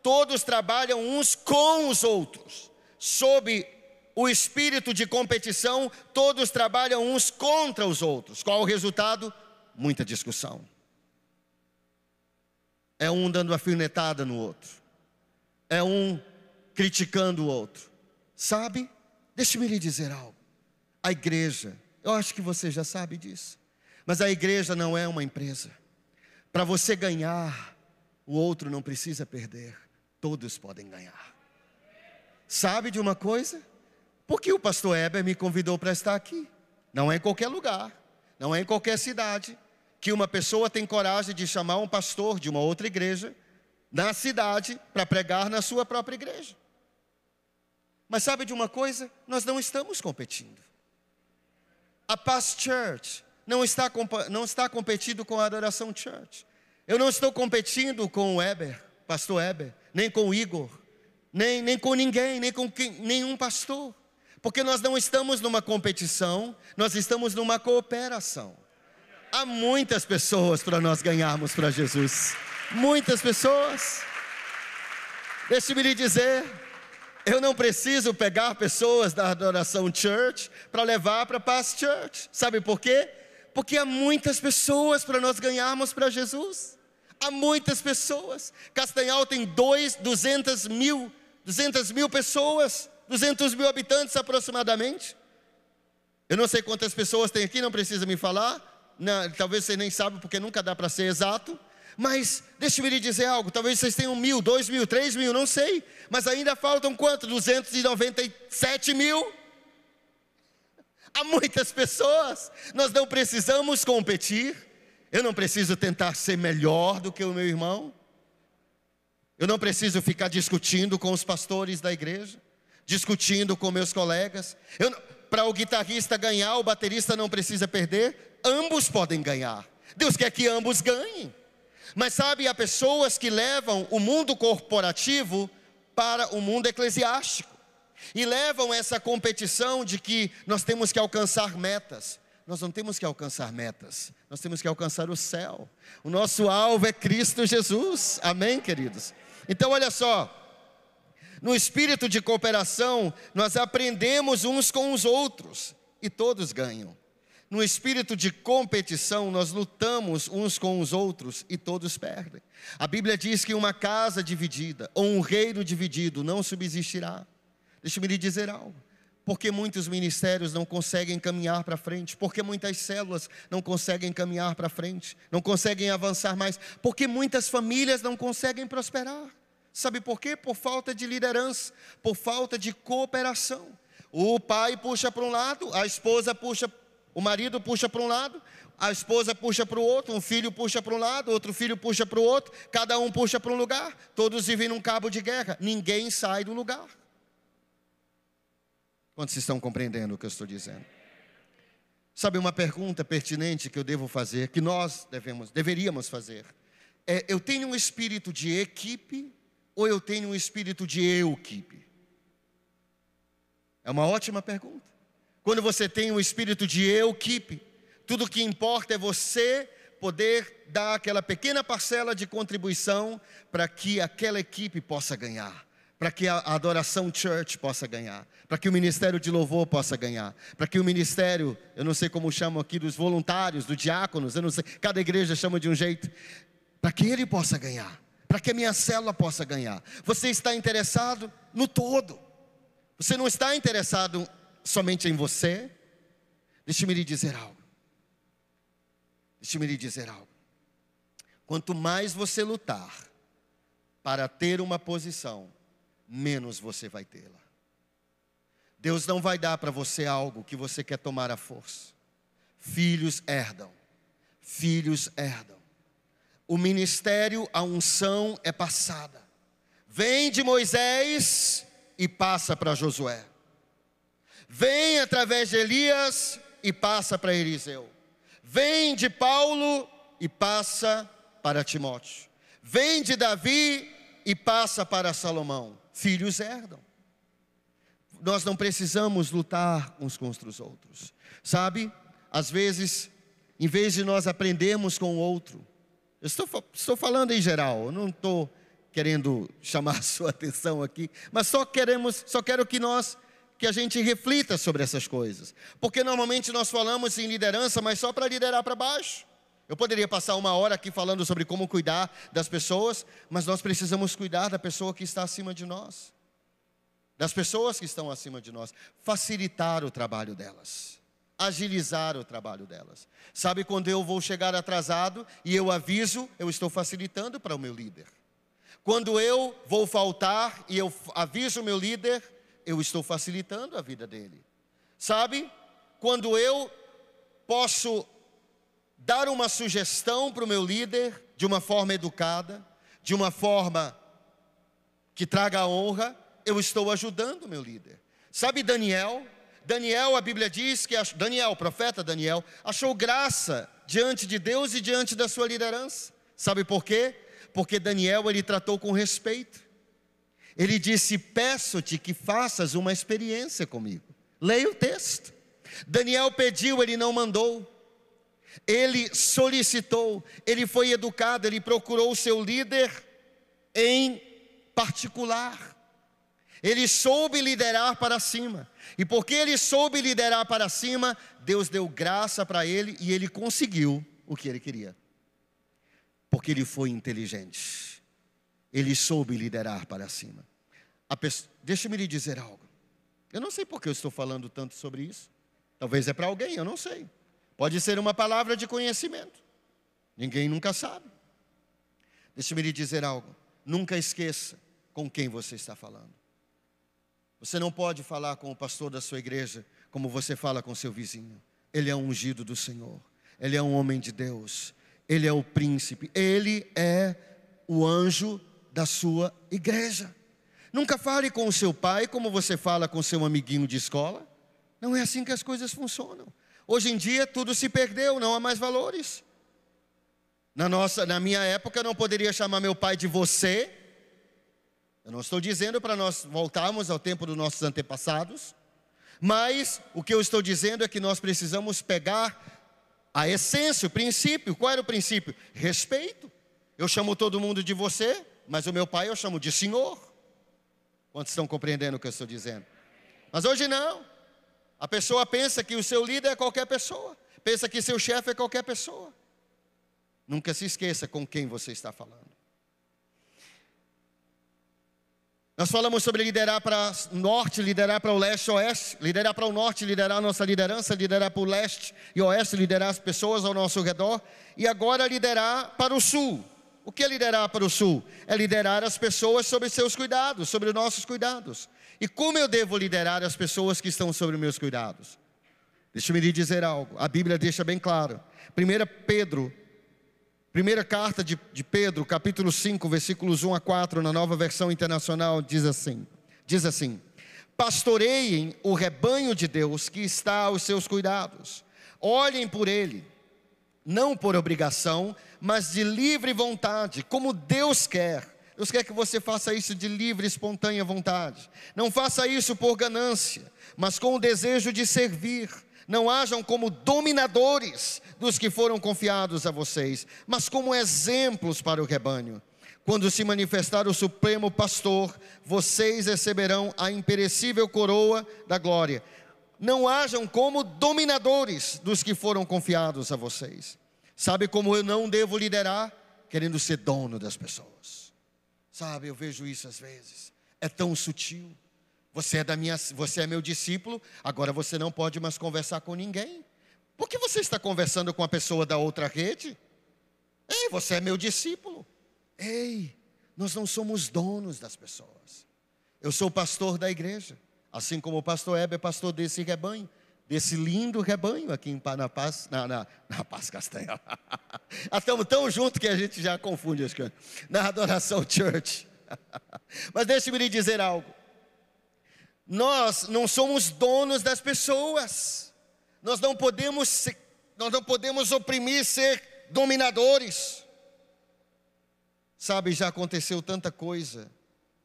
todos trabalham uns com os outros. Sob o espírito de competição, todos trabalham uns contra os outros. Qual o resultado? Muita discussão. É um dando afinetada no outro, é um criticando o outro. Sabe? Deixe-me lhe dizer algo. A igreja, eu acho que você já sabe disso, mas a igreja não é uma empresa. Para você ganhar, o outro não precisa perder, todos podem ganhar. Sabe de uma coisa? Porque o pastor Heber me convidou para estar aqui. Não é em qualquer lugar, não é em qualquer cidade que uma pessoa tem coragem de chamar um pastor de uma outra igreja na cidade para pregar na sua própria igreja. Mas sabe de uma coisa? Nós não estamos competindo. A Paz Church não está, não está competindo com a Adoração Church. Eu não estou competindo com o Eber, pastor Eber, nem com o Igor, nem, nem com ninguém, nem com quem, nenhum pastor. Porque nós não estamos numa competição, nós estamos numa cooperação. Há muitas pessoas para nós ganharmos para Jesus. Muitas pessoas. Deixe-me lhe dizer, eu não preciso pegar pessoas da Adoração Church para levar para Paz Church. Sabe por quê? Porque há muitas pessoas para nós ganharmos para Jesus. Há muitas pessoas. Castanhal tem dois, 200 mil, 200 mil pessoas, 200 mil habitantes aproximadamente. Eu não sei quantas pessoas tem aqui, não precisa me falar. Não, talvez você nem sabe porque nunca dá para ser exato. Mas deixe-me lhe dizer algo: talvez vocês tenham mil, dois mil, três mil, não sei. Mas ainda faltam quanto? 297 mil. Há muitas pessoas. Nós não precisamos competir. Eu não preciso tentar ser melhor do que o meu irmão. Eu não preciso ficar discutindo com os pastores da igreja, discutindo com meus colegas. Para o guitarrista ganhar, o baterista não precisa perder. Ambos podem ganhar. Deus quer que ambos ganhem. Mas sabe, há pessoas que levam o mundo corporativo para o mundo eclesiástico e levam essa competição de que nós temos que alcançar metas. nós não temos que alcançar metas, nós temos que alcançar o céu. O nosso alvo é Cristo Jesus. Amém, queridos? Então, olha só. No espírito de cooperação, nós aprendemos uns com os outros e todos ganham. No espírito de competição, nós lutamos uns com os outros e todos perdem. A Bíblia diz que uma casa dividida ou um reino dividido não subsistirá. Deixa-me lhe dizer algo. Porque muitos ministérios não conseguem caminhar para frente, porque muitas células não conseguem caminhar para frente, não conseguem avançar mais, porque muitas famílias não conseguem prosperar. Sabe por quê? Por falta de liderança, por falta de cooperação. O pai puxa para um lado, a esposa puxa o marido puxa para um lado, a esposa puxa para o outro, um filho puxa para um lado, outro filho puxa para o outro, cada um puxa para um lugar, todos vivem num cabo de guerra, ninguém sai do lugar. Quantos estão compreendendo o que eu estou dizendo? Sabe uma pergunta pertinente que eu devo fazer, que nós devemos, deveríamos fazer? É, eu tenho um espírito de equipe ou eu tenho um espírito de eu-equipe? É uma ótima pergunta. Quando você tem um espírito de eu-keep, tudo que importa é você poder dar aquela pequena parcela de contribuição para que aquela equipe possa ganhar, para que a adoração church possa ganhar, para que o ministério de louvor possa ganhar, para que o ministério, eu não sei como chamam aqui, dos voluntários, dos diáconos, eu não sei, cada igreja chama de um jeito, para que ele possa ganhar, para que a minha célula possa ganhar. Você está interessado no todo. Você não está interessado somente em você. Deixe-me lhe dizer algo. Deixe-me lhe dizer algo. Quanto mais você lutar para ter uma posição, menos você vai tê-la. Deus não vai dar para você algo que você quer tomar à força. Filhos herdam, filhos herdam. O ministério, a unção é passada. Vem de Moisés e passa para Josué vem através de Elias e passa para Eliseu. Vem de Paulo e passa para Timóteo. Vem de Davi e passa para Salomão. Filhos herdam. Nós não precisamos lutar uns contra os outros. Sabe? Às vezes, em vez de nós aprendermos com o outro, eu estou, estou falando em geral, eu não estou querendo chamar a sua atenção aqui, mas só queremos, só quero que nós que a gente reflita sobre essas coisas. Porque normalmente nós falamos em liderança, mas só para liderar para baixo. Eu poderia passar uma hora aqui falando sobre como cuidar das pessoas, mas nós precisamos cuidar da pessoa que está acima de nós, das pessoas que estão acima de nós, facilitar o trabalho delas, agilizar o trabalho delas. Sabe quando eu vou chegar atrasado e eu aviso, eu estou facilitando para o meu líder. Quando eu vou faltar e eu aviso o meu líder, eu estou facilitando a vida dele. Sabe? Quando eu posso dar uma sugestão para o meu líder de uma forma educada, de uma forma que traga honra, eu estou ajudando o meu líder. Sabe Daniel? Daniel, a Bíblia diz que Daniel, o profeta Daniel, achou graça diante de Deus e diante da sua liderança. Sabe por quê? Porque Daniel ele tratou com respeito. Ele disse: Peço-te que faças uma experiência comigo. Leia o texto. Daniel pediu, ele não mandou. Ele solicitou, ele foi educado, ele procurou o seu líder em particular. Ele soube liderar para cima. E porque ele soube liderar para cima, Deus deu graça para ele e ele conseguiu o que ele queria. Porque ele foi inteligente ele soube liderar para cima. Deixa-me lhe dizer algo. Eu não sei por que eu estou falando tanto sobre isso. Talvez é para alguém, eu não sei. Pode ser uma palavra de conhecimento. Ninguém nunca sabe. Deixa-me lhe dizer algo. Nunca esqueça com quem você está falando. Você não pode falar com o pastor da sua igreja como você fala com seu vizinho. Ele é um ungido do Senhor. Ele é um homem de Deus. Ele é o príncipe. Ele é o anjo da sua igreja. Nunca fale com o seu pai como você fala com seu amiguinho de escola. Não é assim que as coisas funcionam. Hoje em dia tudo se perdeu, não há mais valores. Na nossa, na minha época eu não poderia chamar meu pai de você. Eu não estou dizendo para nós voltarmos ao tempo dos nossos antepassados, Mas o que eu estou dizendo é que nós precisamos pegar a essência, o princípio. Qual era o princípio? Respeito. Eu chamo todo mundo de você, mas o meu pai eu chamo de senhor. Quantos estão compreendendo o que eu estou dizendo? Mas hoje não. A pessoa pensa que o seu líder é qualquer pessoa, pensa que seu chefe é qualquer pessoa. Nunca se esqueça com quem você está falando. Nós falamos sobre liderar para o norte, liderar para o leste oeste, liderar para o norte, liderar a nossa liderança, liderar para o leste e oeste, liderar as pessoas ao nosso redor, e agora liderar para o sul. O que é liderar para o sul? É liderar as pessoas sobre seus cuidados, sobre nossos cuidados. E como eu devo liderar as pessoas que estão sobre meus cuidados? Deixa-me lhe dizer algo, a Bíblia deixa bem claro. 1 Pedro, primeira carta de, de Pedro, capítulo 5, versículos 1 a 4, na nova versão internacional, diz assim: diz assim: Pastoreiem o rebanho de Deus que está aos seus cuidados, olhem por ele, não por obrigação, mas de livre vontade, como Deus quer Deus quer que você faça isso de livre, espontânea vontade. Não faça isso por ganância, mas com o desejo de servir. Não hajam como dominadores dos que foram confiados a vocês, mas como exemplos para o rebanho. Quando se manifestar o Supremo Pastor, vocês receberão a imperecível coroa da glória. Não hajam como dominadores dos que foram confiados a vocês. Sabe como eu não devo liderar? Querendo ser dono das pessoas. Sabe, eu vejo isso às vezes. É tão sutil. Você é da minha, você é meu discípulo, agora você não pode mais conversar com ninguém. Por que você está conversando com a pessoa da outra rede? Ei, você é meu discípulo. Ei, nós não somos donos das pessoas. Eu sou pastor da igreja, assim como o pastor Heber é pastor desse rebanho, desse lindo rebanho aqui em, na Paz, na, na, na Paz Castanha. Estamos tão juntos que a gente já confunde as coisas. Na Adoração Church. Mas deixe-me lhe dizer algo. Nós não somos donos das pessoas. Nós não podemos, ser, nós não podemos oprimir, ser dominadores. Sabe, já aconteceu tanta coisa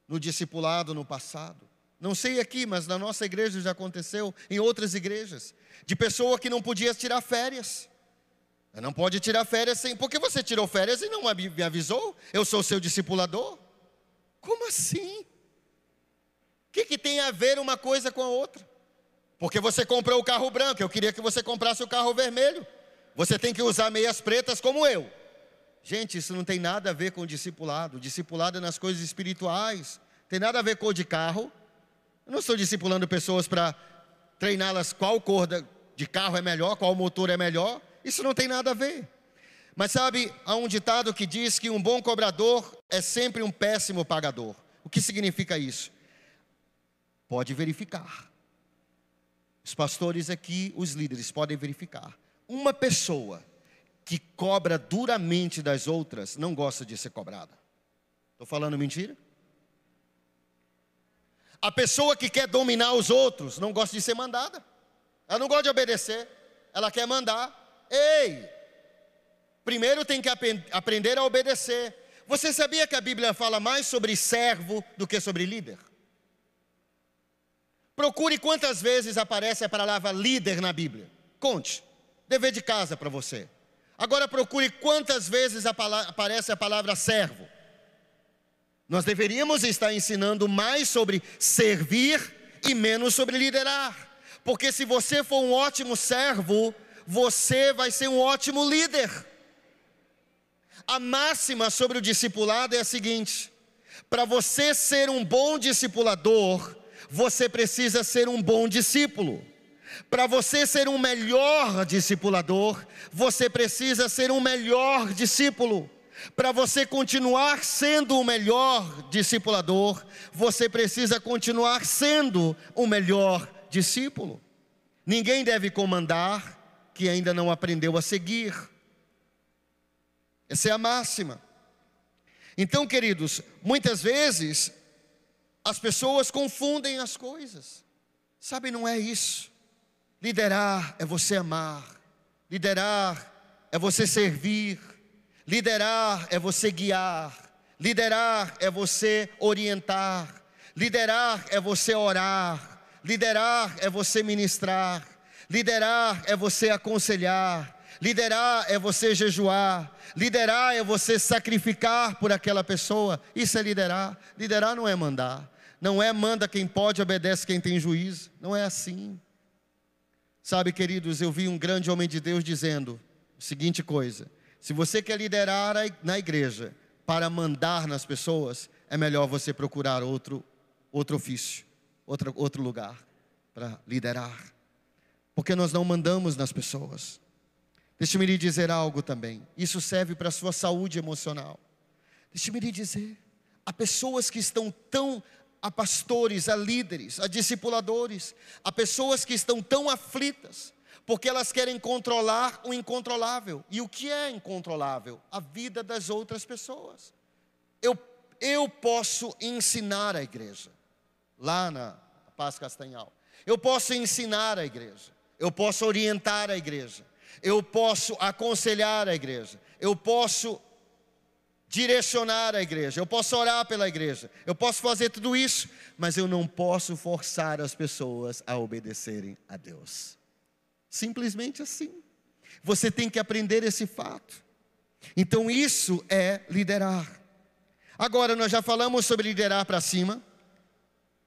no discipulado no passado. Não sei aqui, mas na nossa igreja já aconteceu, em outras igrejas, de pessoa que não podia tirar férias. Não pode tirar férias sem. Por que você tirou férias e não me avisou? Eu sou seu discipulador? Como assim? O que, que tem a ver uma coisa com a outra? Porque você comprou o carro branco, eu queria que você comprasse o carro vermelho. Você tem que usar meias pretas como eu. Gente, isso não tem nada a ver com o discipulado. O discipulado é nas coisas espirituais. Tem nada a ver com o de carro. Eu não estou discipulando pessoas para treiná-las qual cor de carro é melhor, qual motor é melhor. Isso não tem nada a ver. Mas sabe, há um ditado que diz que um bom cobrador é sempre um péssimo pagador. O que significa isso? Pode verificar. Os pastores aqui, os líderes, podem verificar. Uma pessoa que cobra duramente das outras não gosta de ser cobrada. Estou falando mentira? A pessoa que quer dominar os outros não gosta de ser mandada. Ela não gosta de obedecer, ela quer mandar. Ei, primeiro tem que aprender a obedecer. Você sabia que a Bíblia fala mais sobre servo do que sobre líder? Procure quantas vezes aparece a palavra líder na Bíblia. Conte. Dever de casa para você. Agora procure quantas vezes aparece a palavra servo. Nós deveríamos estar ensinando mais sobre servir e menos sobre liderar. Porque se você for um ótimo servo, você vai ser um ótimo líder. A máxima sobre o discipulado é a seguinte: para você ser um bom discipulador, você precisa ser um bom discípulo. Para você ser um melhor discipulador, você precisa ser um melhor discípulo. Para você continuar sendo o melhor discipulador, você precisa continuar sendo o melhor discípulo. Ninguém deve comandar, que ainda não aprendeu a seguir. Essa é a máxima. Então, queridos, muitas vezes as pessoas confundem as coisas. Sabe, não é isso. Liderar é você amar. Liderar é você servir. Liderar é você guiar. Liderar é você orientar. Liderar é você orar. liderar é você ministrar, liderar é você aconselhar, liderar é você jejuar, liderar é você sacrificar por aquela pessoa. Isso é liderar. Liderar não é mandar. Não é manda quem pode, obedece quem tem juízo. Não é assim. Sabe, queridos, eu vi um grande homem de Deus dizendo a seguinte coisa: se você quer liderar na igreja para mandar nas pessoas, é melhor você procurar outro, outro ofício, outro, outro lugar para liderar. Porque nós não mandamos nas pessoas. Deixe-me lhe dizer algo também. Isso serve para a sua saúde emocional. Deixe-me lhe dizer. Há pessoas que estão tão a pastores, a líderes, a discipuladores, a pessoas que estão tão aflitas, porque elas querem controlar o incontrolável. E o que é incontrolável? A vida das outras pessoas. Eu, eu posso ensinar a igreja, lá na Paz Castanhal. Eu posso ensinar a igreja, eu posso orientar a igreja, eu posso aconselhar a igreja, eu posso direcionar a igreja, eu posso orar pela igreja, eu posso fazer tudo isso, mas eu não posso forçar as pessoas a obedecerem a Deus. Simplesmente assim. Você tem que aprender esse fato. Então, isso é liderar. Agora, nós já falamos sobre liderar para cima.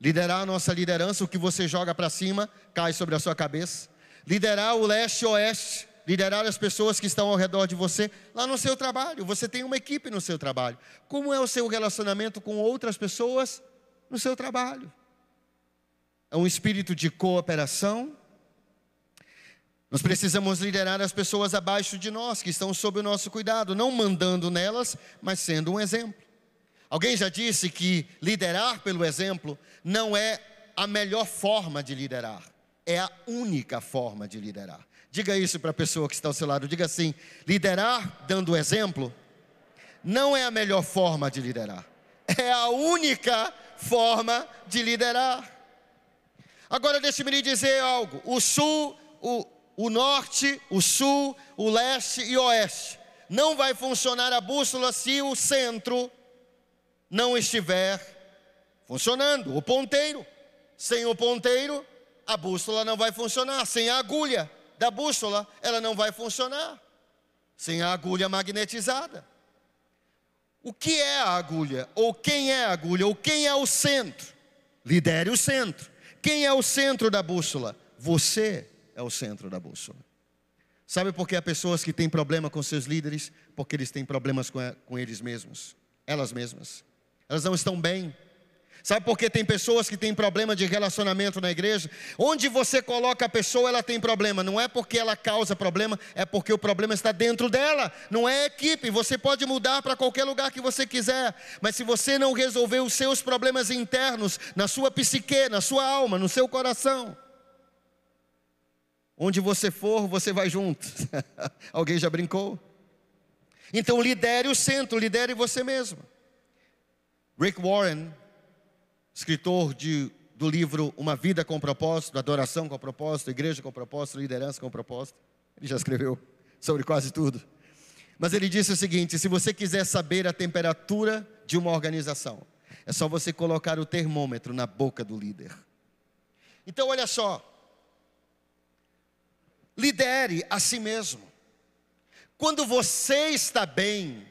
Liderar a nossa liderança, o que você joga para cima cai sobre a sua cabeça. Liderar o leste-oeste liderar as pessoas que estão ao redor de você lá no seu trabalho. Você tem uma equipe no seu trabalho. Como é o seu relacionamento com outras pessoas no seu trabalho? É um espírito de cooperação. Nós precisamos liderar as pessoas abaixo de nós, que estão sob o nosso cuidado, não mandando nelas, mas sendo um exemplo. Alguém já disse que liderar pelo exemplo não é a melhor forma de liderar, é a única forma de liderar. Diga isso para a pessoa que está ao seu lado. Diga assim: liderar dando exemplo não é a melhor forma de liderar, é a única forma de liderar. Agora deixe-me lhe dizer algo: o sul, o, o norte, o sul, o leste e o oeste. Não vai funcionar a bússola se o centro não estiver funcionando. O ponteiro. Sem o ponteiro, a bússola não vai funcionar. Sem a agulha, da bússola, ela não vai funcionar sem a agulha magnetizada. O que é a agulha? Ou quem é a agulha? Ou quem é o centro? Lidere o centro. Quem é o centro da bússola? Você é o centro da bússola. Sabe por que há pessoas que têm problema com seus líderes? Porque eles têm problemas com, com eles mesmos, elas mesmas. Elas não estão bem, Sabe por que tem pessoas que têm problema de relacionamento na igreja? Onde você coloca a pessoa, ela tem problema. Não é porque ela causa problema, é porque o problema está dentro dela. Não é equipe. Você pode mudar para qualquer lugar que você quiser, mas se você não resolver os seus problemas internos, na sua psique, na sua alma, no seu coração, onde você for, você vai junto. Alguém já brincou? Então lidere o centro, lidere você mesmo. Rick Warren escritor de, do livro Uma Vida com Propósito, Adoração com Propósito, Igreja com Propósito, Liderança com Propósito. Ele já escreveu sobre quase tudo. Mas ele disse o seguinte: se você quiser saber a temperatura de uma organização, é só você colocar o termômetro na boca do líder. Então, olha só. Lidere a si mesmo. Quando você está bem,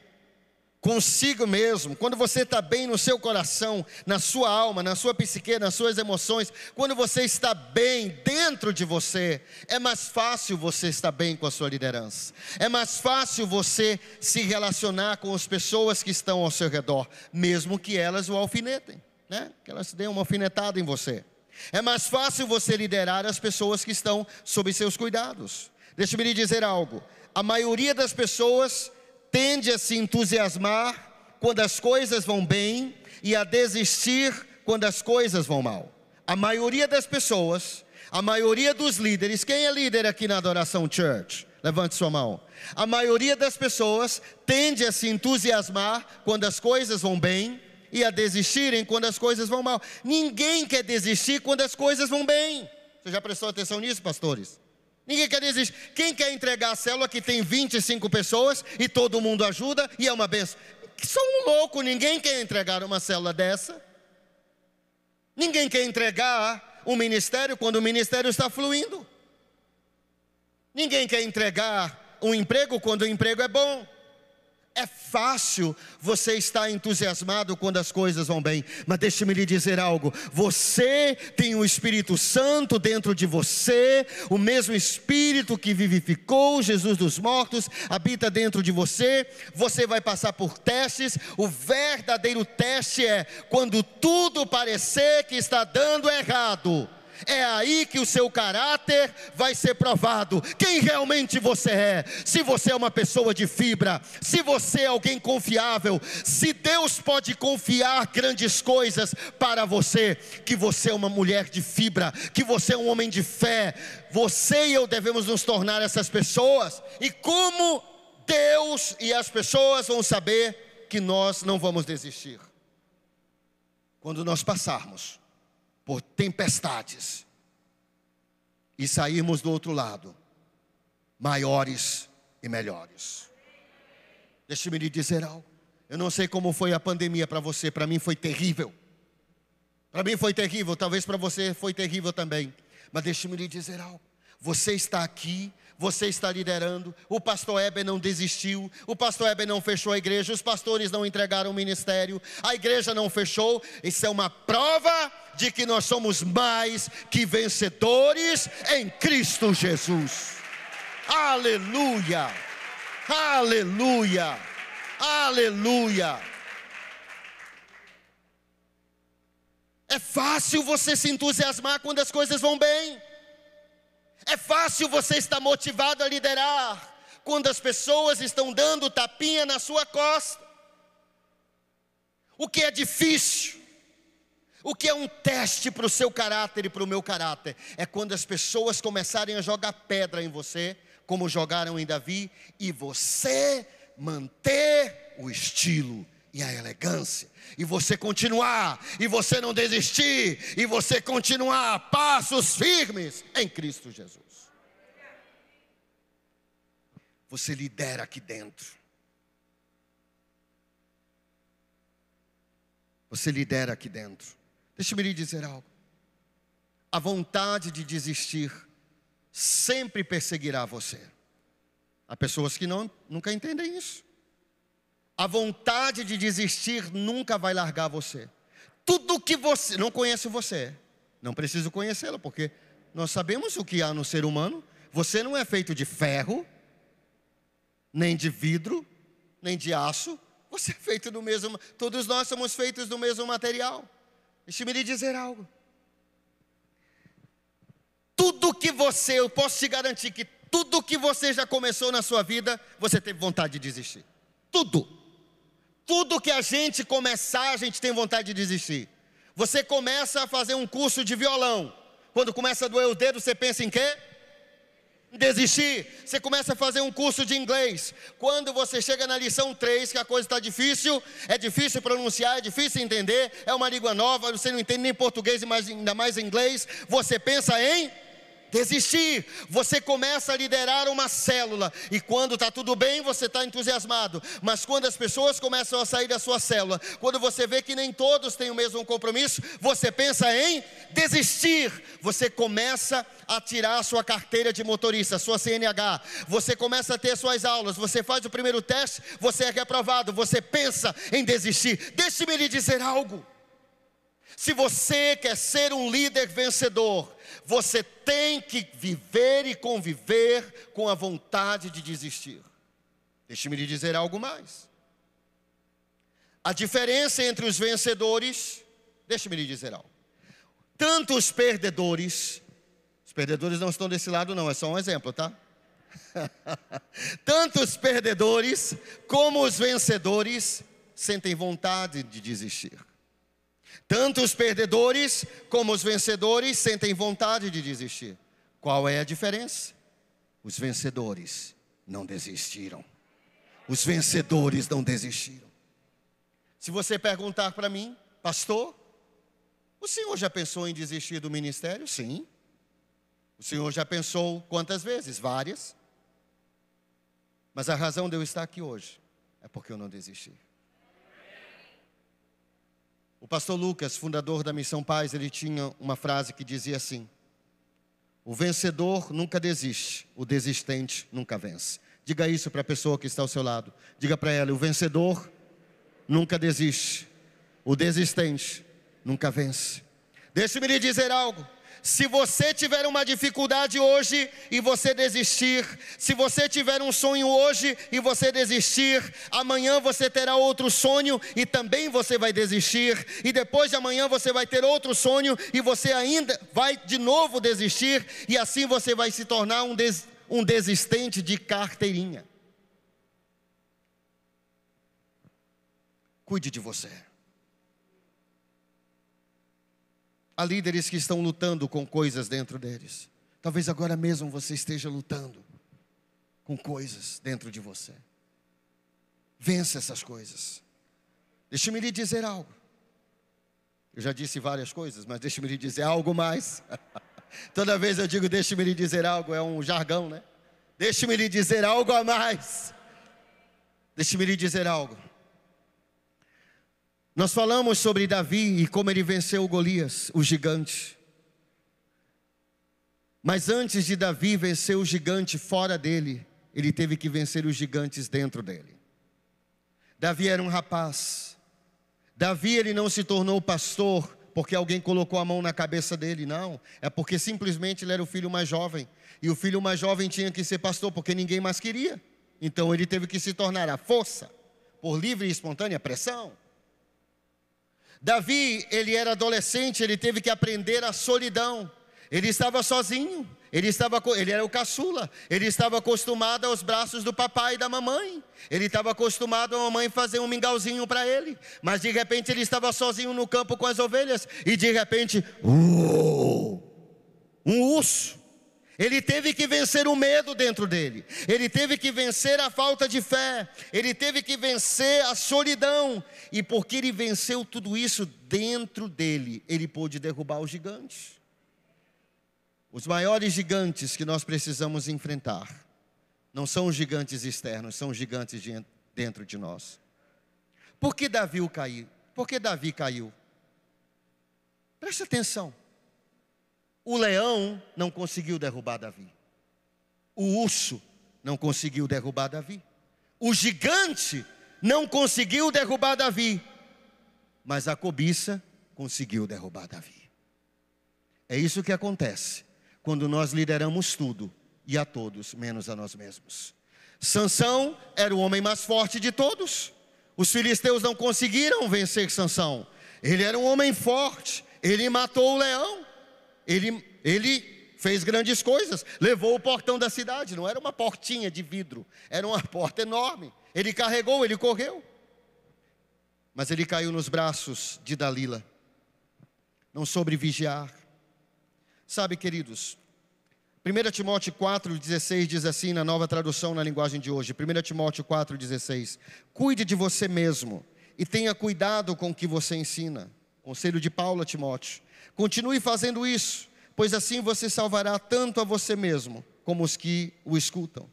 consigo mesmo, quando você está bem no seu coração, na sua alma, na sua psique, nas suas emoções, quando você está bem dentro de você, é mais fácil você estar bem com a sua liderança, é mais fácil você se relacionar com as pessoas que estão ao seu redor, mesmo que elas o alfinetem, né? que elas deem uma alfinetada em você. É mais fácil você liderar as pessoas que estão sob seus cuidados. Deixa-me lhe dizer algo: a maioria das pessoas tende a se entusiasmar quando as coisas vão bem e a desistir quando as coisas vão mal. A maioria das pessoas, a maioria dos líderes, quem é líder aqui na Adoração Church? Levante sua mão. A maioria das pessoas tende a se entusiasmar quando as coisas vão bem e a desistirem quando as coisas vão mal. Ninguém quer desistir quando as coisas vão bem. Você já prestou atenção nisso, pastores? Ninguém quer desistir. Quem quer entregar a célula que tem 25 pessoas e todo mundo ajuda e é uma benção? Sou um louco, ninguém quer entregar uma célula dessa. Ninguém quer entregar um ministério quando o ministério está fluindo. Ninguém quer entregar um emprego quando o emprego é bom. É fácil você estar entusiasmado quando as coisas vão bem, mas deixe-me lhe dizer algo: você tem o Espírito Santo dentro de você, o mesmo Espírito que vivificou Jesus dos mortos habita dentro de você. Você vai passar por testes. O verdadeiro teste é quando tudo parecer que está dando errado é aí que o seu caráter vai ser provado. Quem realmente você é? Se você é uma pessoa de fibra, se você é alguém confiável, se Deus pode confiar grandes coisas para você, que você é uma mulher de fibra, que você é um homem de fé, você e eu devemos nos tornar essas pessoas. E como Deus e as pessoas vão saber que nós não vamos desistir? Quando nós passarmos por tempestades e sairmos do outro lado maiores e melhores. Deixe-me lhe dizer algo. Eu não sei como foi a pandemia para você, para mim foi terrível. Para mim foi terrível, talvez para você foi terrível também. Mas deixe-me lhe dizer algo. Você está aqui você está liderando. O pastor Heber não desistiu, o pastor Heber não fechou a igreja, os pastores não entregaram o ministério, a igreja não fechou. Isso é uma prova de que nós somos mais que vencedores em Cristo Jesus. Aleluia! Aleluia! Aleluia! É fácil você se entusiasmar quando as coisas vão bem. É fácil você estar motivado a liderar quando as pessoas estão dando tapinha na sua costa. O que é difícil, o que é um teste para o seu caráter e para o meu caráter, é quando as pessoas começarem a jogar pedra em você, como jogaram em Davi, e você manter o estilo e a elegância, e você continuar, e você não desistir, e você continuar passos firmes em Cristo Jesus. Você lidera aqui dentro. Você lidera aqui dentro. Deixa-me lhe dizer algo. A vontade de desistir sempre perseguirá você. Há pessoas que não, nunca entendem isso. A vontade de desistir nunca vai largar você. Tudo que você não conhece você, não preciso conhecê-lo, porque nós sabemos o que há no ser humano. Você não é feito de ferro, nem de vidro, nem de aço. Você é feito do mesmo. Todos nós somos feitos do mesmo material. Deixe-me lhe dizer algo. Tudo que você, eu posso te garantir que tudo que você já começou na sua vida, você teve vontade de desistir. Tudo. Tudo que a gente começar, a gente tem vontade de desistir. Você começa a fazer um curso de violão. Quando começa a doer o dedo, você pensa em quê? Desistir. Você começa a fazer um curso de inglês. Quando você chega na lição 3, que a coisa está difícil, é difícil pronunciar, é difícil entender, é uma língua nova, você não entende nem português ainda mais inglês, você pensa em desistir. Você começa a liderar uma célula e quando está tudo bem, você está entusiasmado. Mas quando as pessoas começam a sair da sua célula, quando você vê que nem todos têm o mesmo compromisso, você pensa em desistir. Você começa a tirar a sua carteira de motorista, sua CNH. Você começa a ter suas aulas. Você faz o primeiro teste, você é reprovado. Você pensa em desistir. Deixe-me lhe dizer algo. Se você quer ser um líder vencedor, você tem que viver e conviver com a vontade de desistir. Deixe-me lhe dizer algo mais. A diferença entre os vencedores, deixe-me lhe dizer algo. Tanto os perdedores, os perdedores não estão desse lado, não, é só um exemplo, tá? Tanto os perdedores como os vencedores sentem vontade de desistir. Tanto os perdedores como os vencedores sentem vontade de desistir. Qual é a diferença? Os vencedores não desistiram. Os vencedores não desistiram. Se você perguntar para mim, pastor, o senhor já pensou em desistir do ministério? Sim. O senhor já pensou quantas vezes? Várias. Mas a razão de eu estar aqui hoje é porque eu não desisti. O pastor Lucas, fundador da Missão Paz, ele tinha uma frase que dizia assim: O vencedor nunca desiste, o desistente nunca vence. Diga isso para a pessoa que está ao seu lado. Diga para ela: o vencedor nunca desiste, o desistente nunca vence. Deixe-me lhe dizer algo. Se você tiver uma dificuldade hoje e você desistir, se você tiver um sonho hoje e você desistir, amanhã você terá outro sonho e também você vai desistir, e depois de amanhã você vai ter outro sonho e você ainda vai de novo desistir, e assim você vai se tornar um desistente um desistente de carteirinha. Cuide de você. Há líderes que estão lutando com coisas dentro deles. Talvez agora mesmo você esteja lutando com coisas dentro de você. Vença essas coisas. Deixe-me lhe dizer algo. Eu já disse várias coisas, mas deixe-me lhe dizer algo mais. Toda vez eu digo, deixe-me lhe dizer algo, é um jargão, né? Deixe-me lhe dizer algo a mais. Deixe-me lhe dizer algo. Nós falamos sobre Davi e como ele venceu Golias, o gigante. Mas antes de Davi vencer o gigante fora dele, ele teve que vencer os gigantes dentro dele. Davi era um rapaz. Davi ele não se tornou pastor porque alguém colocou a mão na cabeça dele, não. É porque simplesmente ele era o filho mais jovem. E o filho mais jovem tinha que ser pastor, porque ninguém mais queria. Então ele teve que se tornar a força, por livre e espontânea pressão. Davi, ele era adolescente, ele teve que aprender a solidão. Ele estava sozinho. Ele, estava, ele era o caçula, ele estava acostumado aos braços do papai e da mamãe. Ele estava acostumado a mamãe fazer um mingauzinho para ele. Mas de repente ele estava sozinho no campo com as ovelhas. E de repente, uh, um urso. Ele teve que vencer o medo dentro dele. Ele teve que vencer a falta de fé. Ele teve que vencer a solidão. E porque ele venceu tudo isso dentro dele, ele pôde derrubar os gigantes. Os maiores gigantes que nós precisamos enfrentar não são os gigantes externos, são os gigantes de dentro de nós. Por que Davi caiu? Por que Davi caiu? Preste atenção. O leão não conseguiu derrubar Davi. O urso não conseguiu derrubar Davi. O gigante não conseguiu derrubar Davi. Mas a cobiça conseguiu derrubar Davi. É isso que acontece quando nós lideramos tudo e a todos, menos a nós mesmos. Sansão era o homem mais forte de todos. Os filisteus não conseguiram vencer Sansão. Ele era um homem forte. Ele matou o leão. Ele, ele fez grandes coisas. Levou o portão da cidade. Não era uma portinha de vidro. Era uma porta enorme. Ele carregou, ele correu. Mas ele caiu nos braços de Dalila. Não soube vigiar. Sabe, queridos, 1 Timóteo 4,16 diz assim na nova tradução na linguagem de hoje. 1 Timóteo 4,16. Cuide de você mesmo e tenha cuidado com o que você ensina. Conselho de Paulo a Timóteo. Continue fazendo isso, pois assim você salvará tanto a você mesmo como os que o escutam.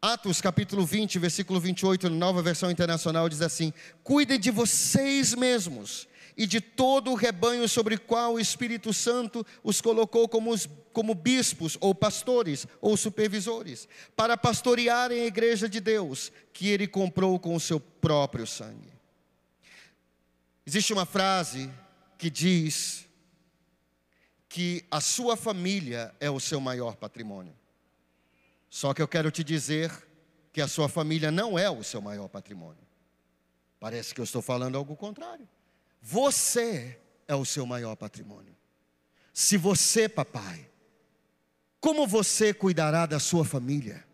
Atos capítulo 20, versículo 28, na nova versão internacional, diz assim: Cuidem de vocês mesmos e de todo o rebanho sobre o qual o Espírito Santo os colocou como, os, como bispos, ou pastores, ou supervisores, para pastorearem a igreja de Deus, que ele comprou com o seu próprio sangue. Existe uma frase que diz que a sua família é o seu maior patrimônio. Só que eu quero te dizer que a sua família não é o seu maior patrimônio. Parece que eu estou falando algo contrário. Você é o seu maior patrimônio. Se você, papai, como você cuidará da sua família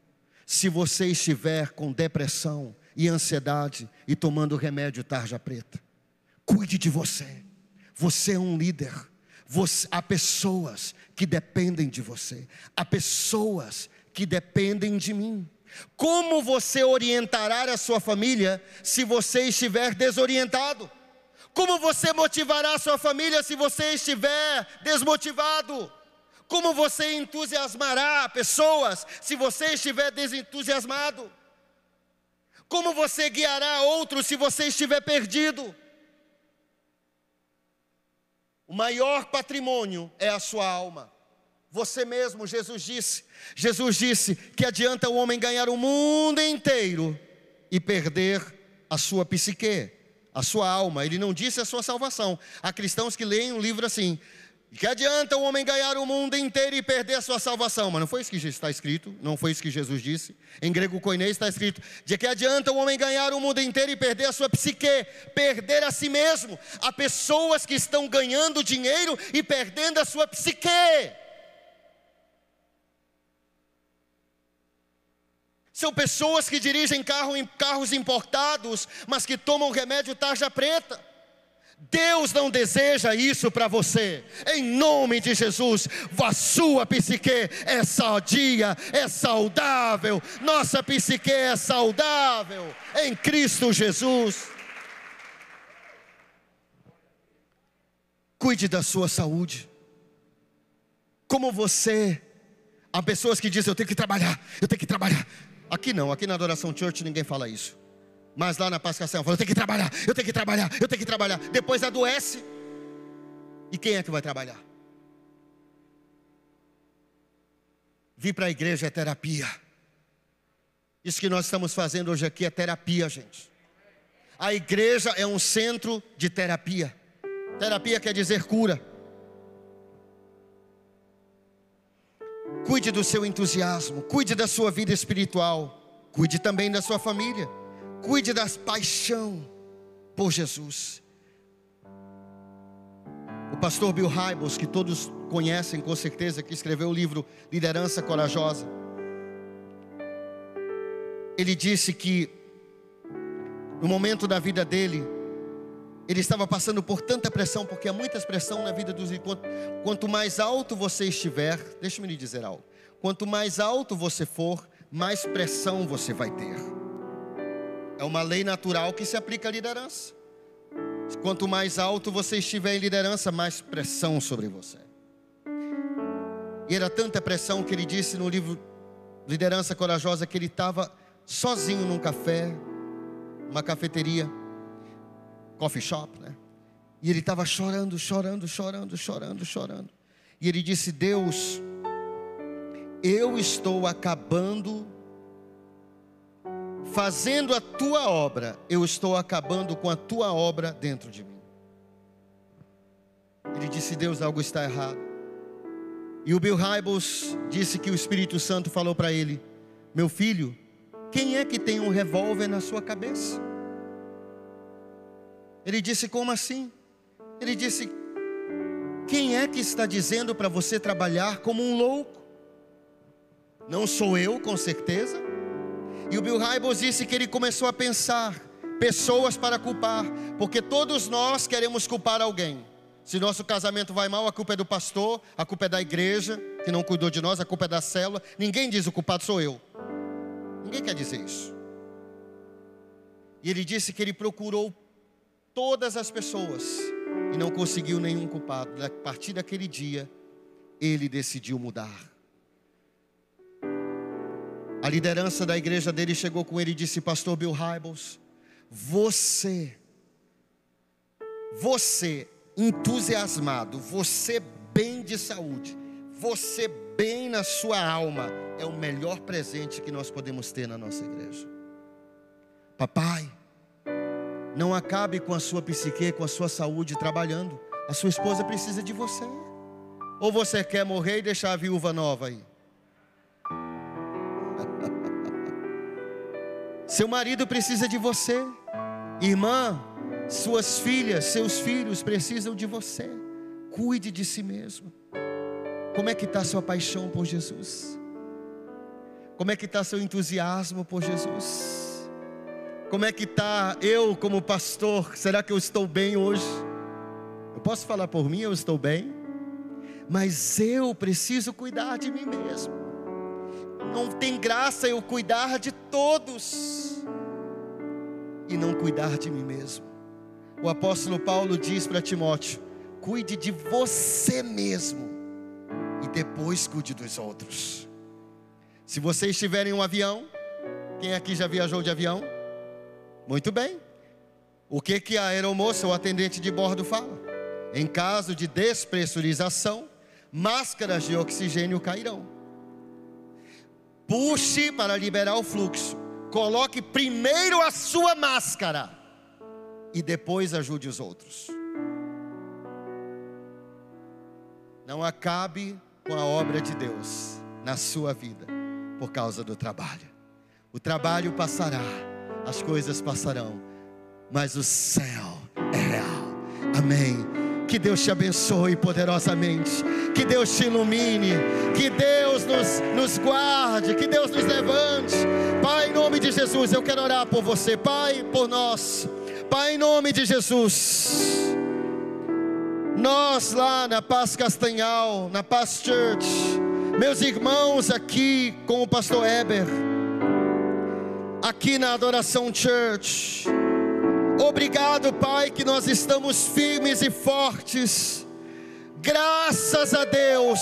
se você estiver com depressão e ansiedade e tomando remédio tarja preta? Cuide de você. Você é um líder. Você, há pessoas que dependem de você. Há pessoas que dependem de mim. Como você orientará a sua família se você estiver desorientado? Como você motivará a sua família se você estiver desmotivado? Como você entusiasmará pessoas se você estiver desentusiasmado? Como você guiará outros se você estiver perdido? O maior patrimônio é a sua alma. Você mesmo, Jesus disse. Jesus disse que adianta o homem ganhar o mundo inteiro e perder a sua psique, a sua alma. Ele não disse a sua salvação. Há cristãos que leem um livro assim: que adianta o homem ganhar o mundo inteiro e perder a sua salvação? Mas não foi isso que está escrito, não foi isso que Jesus disse. Em grego koiné está escrito: de que adianta o homem ganhar o mundo inteiro e perder a sua psique, perder a si mesmo. Há pessoas que estão ganhando dinheiro e perdendo a sua psique. São pessoas que dirigem carro, carros importados, mas que tomam remédio tarja preta. Deus não deseja isso para você, em nome de Jesus. A sua psique é sadia, é saudável, nossa psique é saudável em Cristo Jesus. Cuide da sua saúde. Como você, há pessoas que dizem: Eu tenho que trabalhar, eu tenho que trabalhar. Aqui não, aqui na Adoração Church ninguém fala isso. Mas lá na Pascação, fala: eu tenho que trabalhar, eu tenho que trabalhar, eu tenho que trabalhar. Depois adoece. E quem é que vai trabalhar? Vir para a igreja é terapia. Isso que nós estamos fazendo hoje aqui é terapia, gente. A igreja é um centro de terapia. Terapia quer dizer cura. Cuide do seu entusiasmo, cuide da sua vida espiritual, cuide também da sua família. Cuide da paixão por Jesus. O pastor Bill Hybels, que todos conhecem com certeza, que escreveu o livro Liderança Corajosa, ele disse que no momento da vida dele, ele estava passando por tanta pressão, porque há muita pressão na vida dos quanto, quanto mais alto você estiver, deixa-me lhe dizer algo. Quanto mais alto você for, mais pressão você vai ter. É uma lei natural que se aplica à liderança. Quanto mais alto você estiver em liderança, mais pressão sobre você. E era tanta pressão que ele disse no livro Liderança Corajosa que ele estava sozinho num café, uma cafeteria, coffee shop, né? E ele estava chorando, chorando, chorando, chorando, chorando. E ele disse: Deus, eu estou acabando fazendo a tua obra, eu estou acabando com a tua obra dentro de mim. Ele disse: Deus, algo está errado. E o Bill Hybels disse que o Espírito Santo falou para ele: Meu filho, quem é que tem um revólver na sua cabeça? Ele disse: Como assim? Ele disse: Quem é que está dizendo para você trabalhar como um louco? Não sou eu, com certeza. E o Bill Hybels disse que ele começou a pensar pessoas para culpar, porque todos nós queremos culpar alguém. Se nosso casamento vai mal, a culpa é do pastor, a culpa é da igreja que não cuidou de nós, a culpa é da célula. Ninguém diz o culpado sou eu. Ninguém quer dizer isso. E ele disse que ele procurou todas as pessoas e não conseguiu nenhum culpado. A partir daquele dia, ele decidiu mudar. A liderança da igreja dele chegou com ele e disse: Pastor Bill Hybels, você, você entusiasmado, você bem de saúde, você bem na sua alma, é o melhor presente que nós podemos ter na nossa igreja. Papai, não acabe com a sua psique, com a sua saúde trabalhando. A sua esposa precisa de você. Ou você quer morrer e deixar a viúva nova aí? Seu marido precisa de você. Irmã, suas filhas, seus filhos precisam de você. Cuide de si mesmo. Como é que está sua paixão por Jesus? Como é que está seu entusiasmo por Jesus? Como é que está eu como pastor? Será que eu estou bem hoje? Eu posso falar por mim, eu estou bem, mas eu preciso cuidar de mim mesmo. Não tem graça eu cuidar de todos e não cuidar de mim mesmo. O apóstolo Paulo diz para Timóteo: cuide de você mesmo e depois cuide dos outros. Se você estiver em um avião, quem aqui já viajou de avião? Muito bem. O que que a aeromoça, o atendente de bordo fala? Em caso de despressurização, máscaras de oxigênio cairão. Puxe para liberar o fluxo. Coloque primeiro a sua máscara e depois ajude os outros. Não acabe com a obra de Deus na sua vida por causa do trabalho. O trabalho passará, as coisas passarão, mas o céu é real. Amém. Que Deus te abençoe poderosamente. Que Deus te ilumine. Que Deus nos, nos guarde. Que Deus nos levante. Pai, em nome de Jesus, eu quero orar por você. Pai, por nós. Pai, em nome de Jesus. Nós lá na Paz Castanhal, na Paz Church, meus irmãos aqui com o pastor Eber, aqui na Adoração Church, obrigado, Pai, que nós estamos firmes e fortes, graças a Deus,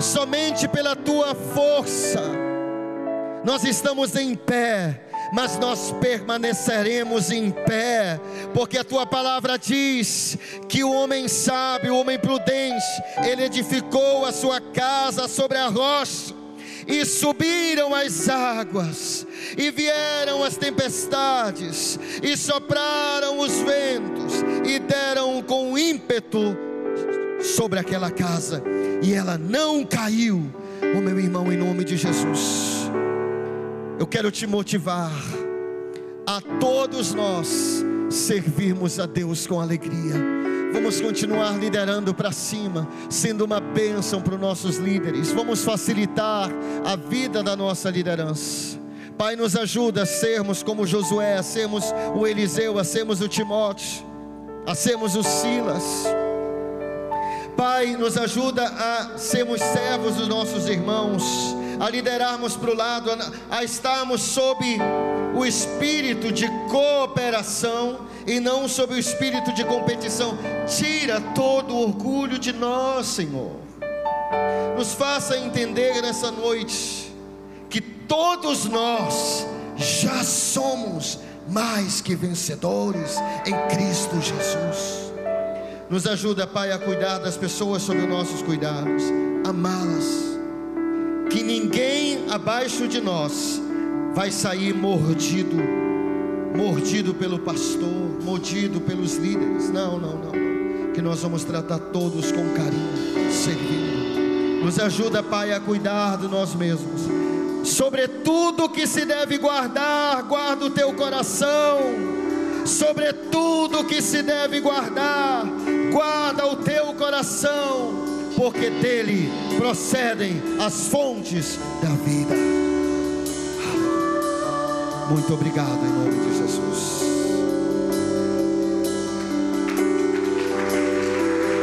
somente pela tua força, nós estamos em pé mas nós permaneceremos em pé, porque a tua palavra diz que o homem sábio, o homem prudente, ele edificou a sua casa sobre a rocha. E subiram as águas, e vieram as tempestades, e sopraram os ventos, e deram com ímpeto sobre aquela casa, e ela não caiu. O meu irmão, em nome de Jesus eu quero te motivar a todos nós servirmos a Deus com alegria. Vamos continuar liderando para cima, sendo uma bênção para os nossos líderes. Vamos facilitar a vida da nossa liderança. Pai, nos ajuda a sermos como Josué, a sermos o Eliseu, a sermos o Timóteo, a sermos o Silas. Pai, nos ajuda a sermos servos dos nossos irmãos a liderarmos para o lado, a, a estarmos sob o espírito de cooperação e não sob o espírito de competição. Tira todo o orgulho de nós, Senhor. Nos faça entender nessa noite que todos nós já somos mais que vencedores em Cristo Jesus. Nos ajuda, Pai, a cuidar das pessoas sob os nossos cuidados, amá-las que ninguém abaixo de nós vai sair mordido, mordido pelo pastor, mordido pelos líderes. Não, não, não. Que nós vamos tratar todos com carinho, servindo. Nos ajuda, Pai, a cuidar de nós mesmos. Sobretudo que se deve guardar, guarda o teu coração. Sobretudo que se deve guardar, guarda o teu coração porque dele procedem as fontes da vida. Muito obrigado